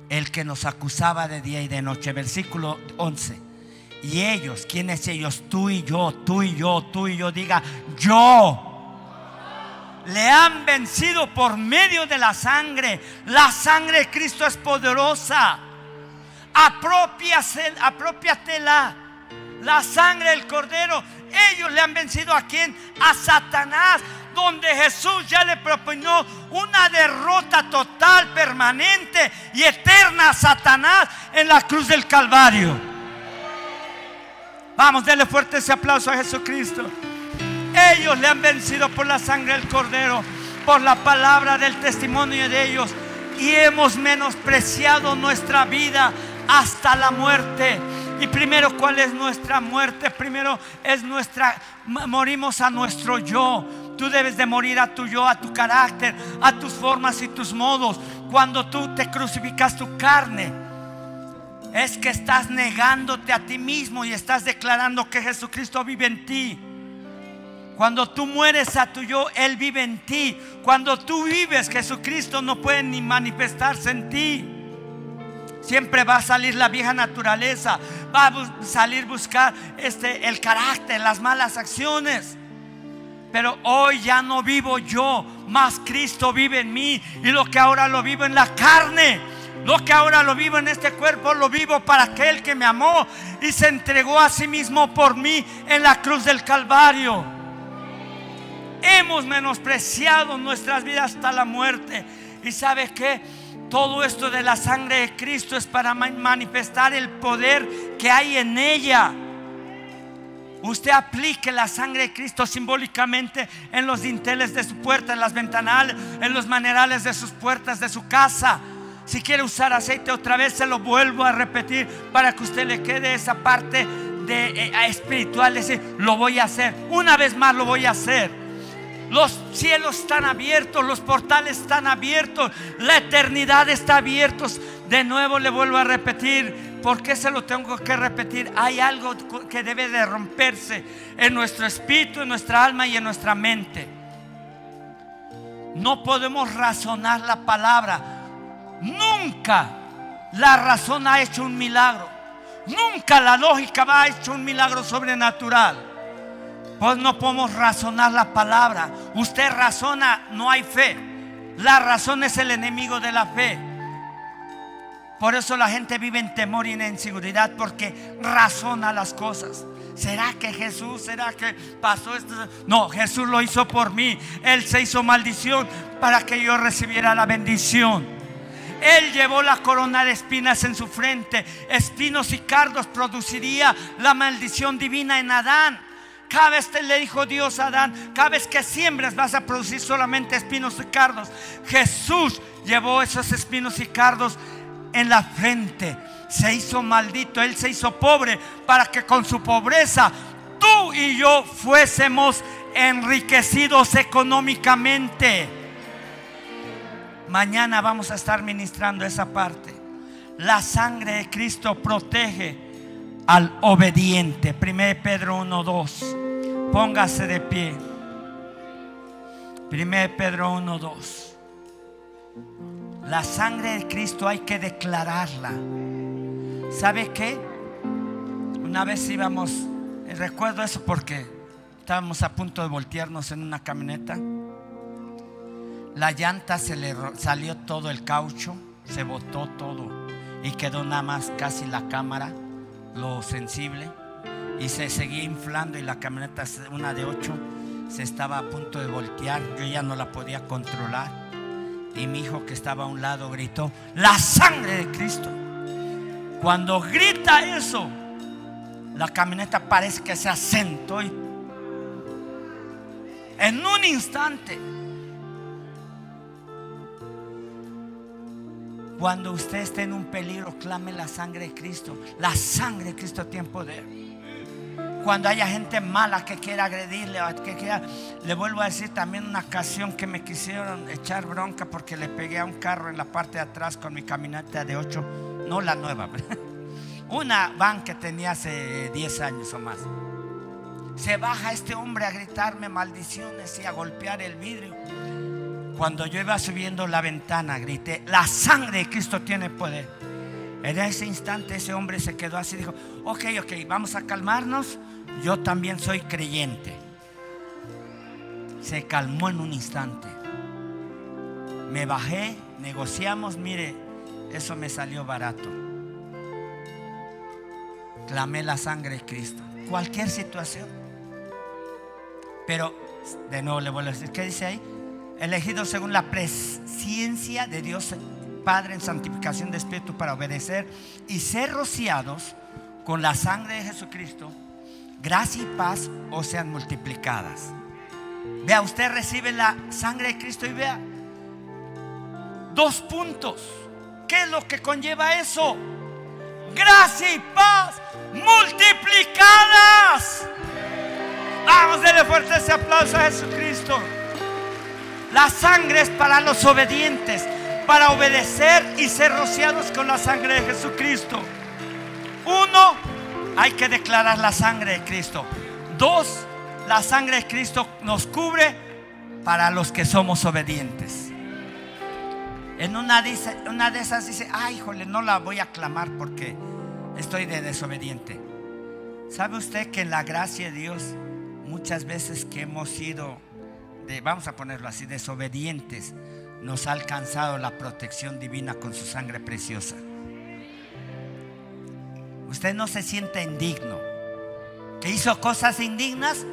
El que nos acusaba de día y de noche. Versículo 11. Y ellos, ¿quiénes ellos? Tú y yo, tú y yo, tú y yo. Diga, yo le han vencido por medio de la sangre. La sangre de Cristo es poderosa apropiatela. La sangre del cordero. Ellos le han vencido a quien? A Satanás. Donde Jesús ya le propinó una derrota total, permanente y eterna a Satanás en la cruz del Calvario. Vamos, denle fuerte ese aplauso a Jesucristo. Ellos le han vencido por la sangre del cordero por la palabra del testimonio de ellos y hemos menospreciado nuestra vida hasta la muerte. Y primero, ¿cuál es nuestra muerte? Primero es nuestra, morimos a nuestro yo. Tú debes de morir a tu yo, a tu carácter, a tus formas y tus modos. Cuando tú te crucificas tu carne, es que estás negándote a ti mismo y estás declarando que Jesucristo vive en ti. Cuando tú mueres a tu yo, Él vive en ti. Cuando tú vives, Jesucristo no puede ni manifestarse en ti. Siempre va a salir la vieja naturaleza, va a salir buscar este el carácter, las malas acciones. Pero hoy ya no vivo yo, más Cristo vive en mí y lo que ahora lo vivo en la carne. Lo que ahora lo vivo en este cuerpo, lo vivo para aquel que me amó y se entregó a sí mismo por mí en la cruz del Calvario. Hemos menospreciado nuestras vidas hasta la muerte. ¿Y sabe qué? Todo esto de la sangre de Cristo es para manifestar el poder que hay en ella. Usted aplique la sangre de Cristo simbólicamente en los dinteles de su puerta, en las ventanales, en los manerales de sus puertas, de su casa. Si quiere usar aceite otra vez, se lo vuelvo a repetir para que usted le quede esa parte de eh, espiritual. Decir, lo voy a hacer. Una vez más lo voy a hacer. Los cielos están abiertos, los portales están abiertos, la eternidad está abierta. De nuevo le vuelvo a repetir, ¿por qué se lo tengo que repetir? Hay algo que debe de romperse en nuestro espíritu, en nuestra alma y en nuestra mente. No podemos razonar la palabra. Nunca la razón ha hecho un milagro. Nunca la lógica va a hecho un milagro sobrenatural. Pues no podemos razonar la palabra. Usted razona, no hay fe. La razón es el enemigo de la fe. Por eso la gente vive en temor y en inseguridad porque razona las cosas. ¿Será que Jesús, será que pasó esto? No, Jesús lo hizo por mí. Él se hizo maldición para que yo recibiera la bendición. Él llevó la corona de espinas en su frente. Espinos y cardos produciría la maldición divina en Adán. Cada vez te le dijo Dios a Adán, cada vez que siembras vas a producir solamente espinos y cardos. Jesús llevó esos espinos y cardos en la frente. Se hizo maldito, Él se hizo pobre para que con su pobreza tú y yo fuésemos enriquecidos económicamente. Mañana vamos a estar ministrando esa parte. La sangre de Cristo protege al obediente. 1 Pedro 1.2. Póngase de pie. 1 Pedro 1.2. La sangre de Cristo hay que declararla. ¿Sabe qué? Una vez íbamos, recuerdo eso porque estábamos a punto de voltearnos en una camioneta. La llanta se le salió todo el caucho, se botó todo y quedó nada más casi la cámara lo sensible y se seguía inflando y la camioneta, una de ocho, se estaba a punto de voltear. Yo ya no la podía controlar. Y mi hijo que estaba a un lado gritó, la sangre de Cristo. Cuando grita eso, la camioneta parece que se asentó en un instante Cuando usted esté en un peligro, clame la sangre de Cristo. La sangre de Cristo tiene poder. Cuando haya gente mala que quiera agredirle, que quiera, le vuelvo a decir también una ocasión que me quisieron echar bronca porque le pegué a un carro en la parte de atrás con mi camioneta de 8, no la nueva, una van que tenía hace 10 años o más. Se baja este hombre a gritarme maldiciones y a golpear el vidrio. Cuando yo iba subiendo la ventana, grité, la sangre de Cristo tiene poder. En ese instante ese hombre se quedó así y dijo, ok, ok, vamos a calmarnos. Yo también soy creyente. Se calmó en un instante. Me bajé, negociamos, mire, eso me salió barato. Clamé la sangre de Cristo. Cualquier situación. Pero, de nuevo le vuelvo a decir, ¿qué dice ahí? Elegidos según la presencia de Dios Padre en santificación de espíritu para obedecer y ser rociados con la sangre de Jesucristo, gracia y paz os sean multiplicadas. Vea, usted recibe la sangre de Cristo y vea. Dos puntos. ¿Qué es lo que conlleva eso? Gracia y paz multiplicadas. Vamos, denle fuerte ese aplauso a Jesucristo. La sangre es para los obedientes, para obedecer y ser rociados con la sangre de Jesucristo. Uno, hay que declarar la sangre de Cristo. Dos, la sangre de Cristo nos cubre para los que somos obedientes. En una, de esas dice, ay, híjole, no la voy a clamar porque estoy de desobediente. ¿Sabe usted que en la gracia de Dios, muchas veces que hemos sido, vamos a ponerlo así, desobedientes, nos ha alcanzado la protección divina con su sangre preciosa? Usted no se siente indigno. ¿Que hizo cosas indignas?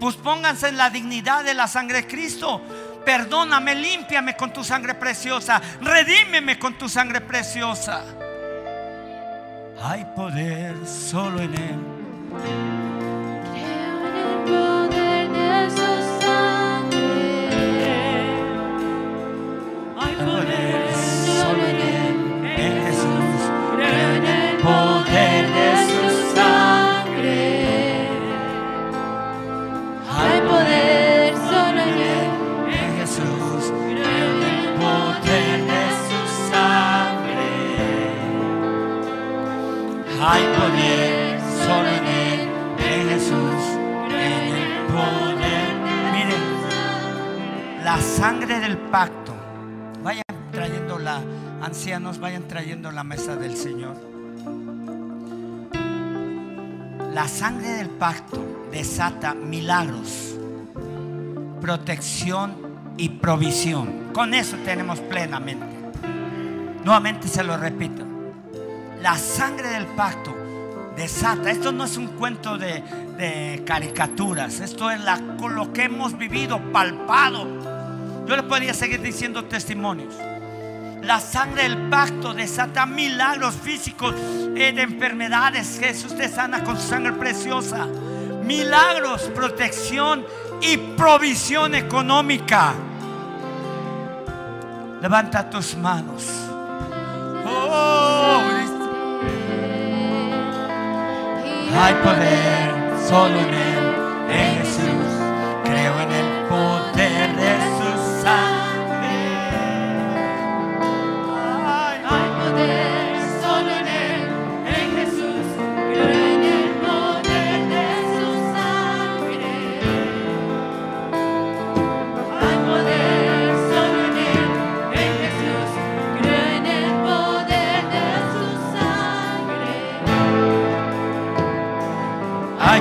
Pues pónganse en la dignidad de la sangre de Cristo. Perdóname, límpiame con tu sangre preciosa. Redímeme con tu sangre preciosa. Hay poder solo en Él. Creo en el poder sangre del pacto. Vayan trayendo la, ancianos, vayan trayendo la mesa del Señor. La sangre del pacto desata milagros, protección y provisión. Con eso tenemos plenamente. Nuevamente se lo repito. La sangre del pacto desata. Esto no es un cuento de, caricaturas. Esto es lo que hemos vivido, palpado. Yo le podría seguir diciendo testimonios. La sangre del pacto desata milagros físicos de enfermedades. Jesús te sana con su sangre preciosa. Milagros, protección y provisión económica. Levanta tus manos. Oh, hay poder solo en Él,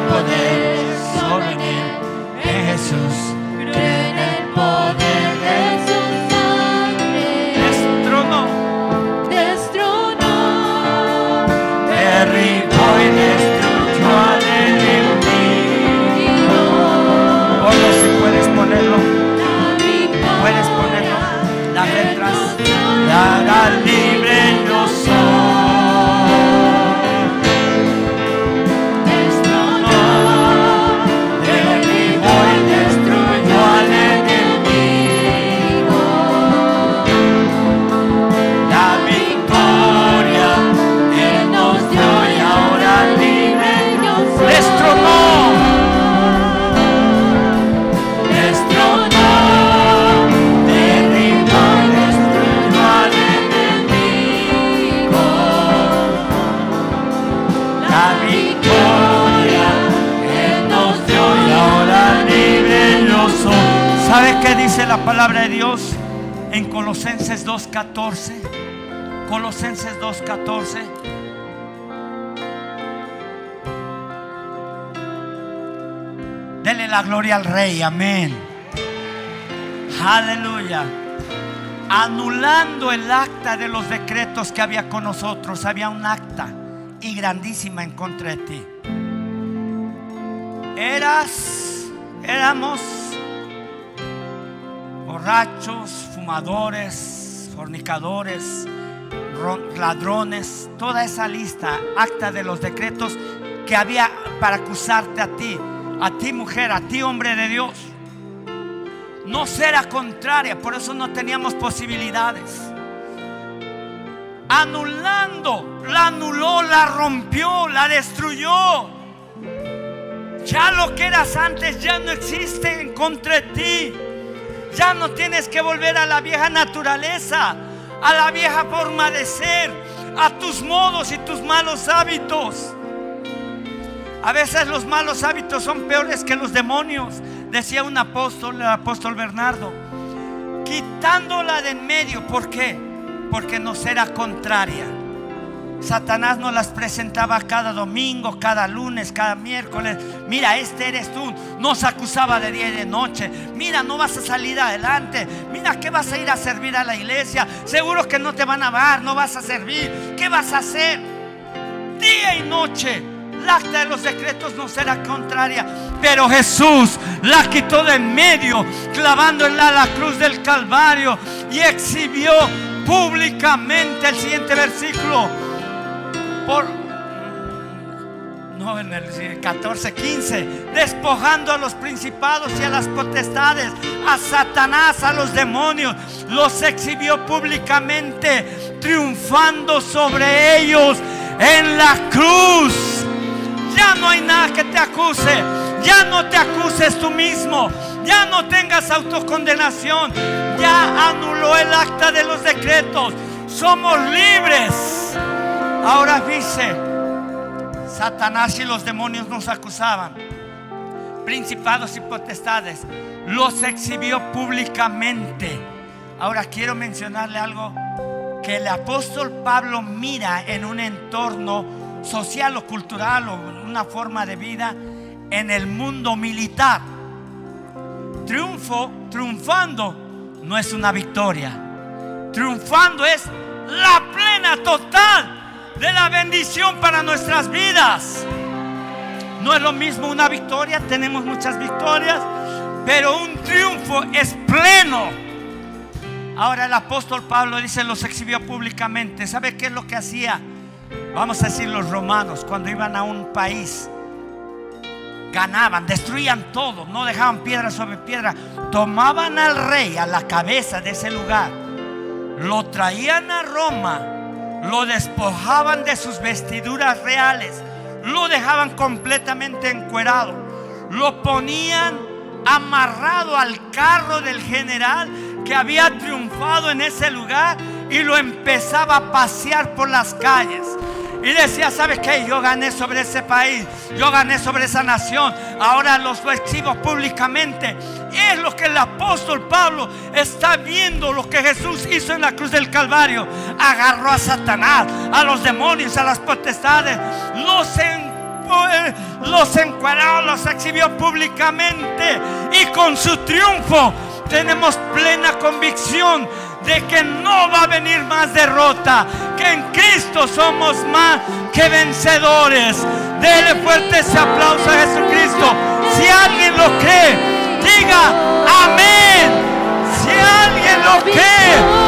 poder Rey, amén. Aleluya. Anulando el acta de los decretos que había con nosotros, había un acta y grandísima en contra de ti. Eras, éramos borrachos, fumadores, fornicadores, ro- ladrones, toda esa lista, acta de los decretos que había para acusarte a ti, a ti mujer, a ti hombre de Dios. nos era contraria, por eso no teníamos posibilidades. Anulando, la anuló, la rompió, la destruyó. Ya lo que eras antes ya no existe contra ti. Ya no tienes que volver a la vieja naturaleza, a la vieja forma de ser, a tus modos y tus malos hábitos. A veces los malos hábitos son peores que los demonios, decía un apóstol, el apóstol Bernardo. Quitándola de en medio, ¿por qué? Porque nos era contraria. Satanás nos las presentaba cada domingo, cada lunes, cada miércoles. Mira, este eres tú. Nos acusaba de día y de noche. Mira, no vas a salir adelante. Mira, que vas a ir a servir a la iglesia. Seguro que no te van a dar, no vas a servir. ¿Qué vas a hacer? Día y noche. La acta de los decretos no será contraria. Pero Jesús la quitó de en medio, clavándola a la cruz del Calvario y exhibió públicamente el siguiente versículo por no en el 14, 15, despojando a los principados y a las potestades, a Satanás, a los demonios, los exhibió públicamente, triunfando sobre ellos en la cruz. Ya no hay nada que te acuse, ya no te acuses tú mismo, ya no tengas autocondenación, ya anuló el acta de los decretos, somos libres. Ahora dice, Satanás y los demonios nos acusaban, principados y potestades, los exhibió públicamente. Ahora quiero mencionarle algo que el apóstol Pablo mira en un entorno social o cultural o una forma de vida en el mundo militar. Triunfo, triunfando, no es una victoria. Triunfando es la plena total de la bendición para nuestras vidas. No es lo mismo una victoria, tenemos muchas victorias, pero un triunfo es pleno. Ahora el apóstol Pablo dice, los exhibió públicamente. ¿Sabe qué es lo que hacía? Vamos a decir los romanos, cuando iban a un país, ganaban, destruían todo, no dejaban piedra sobre piedra, tomaban al rey a la cabeza de ese lugar, lo traían a Roma lo despojaban de sus vestiduras reales, lo dejaban completamente encuerado, lo ponían amarrado al carro del general que había triunfado en ese lugar y lo empezaba a pasear por las calles. Y decía, ¿sabes qué? Yo gané sobre ese país, yo gané sobre esa nación, ahora los exhibo públicamente. Es lo que el apóstol Pablo está viendo, lo que Jesús hizo en la cruz del Calvario. Agarró a Satanás, a los demonios, a las potestades, los los encuadró, los exhibió públicamente y con su triunfo tenemos plena convicción de que no va a venir más derrota, que en Cristo somos más que vencedores. Dele fuerte ese aplauso a Jesucristo. Si alguien lo cree, diga amén. Si alguien lo cree.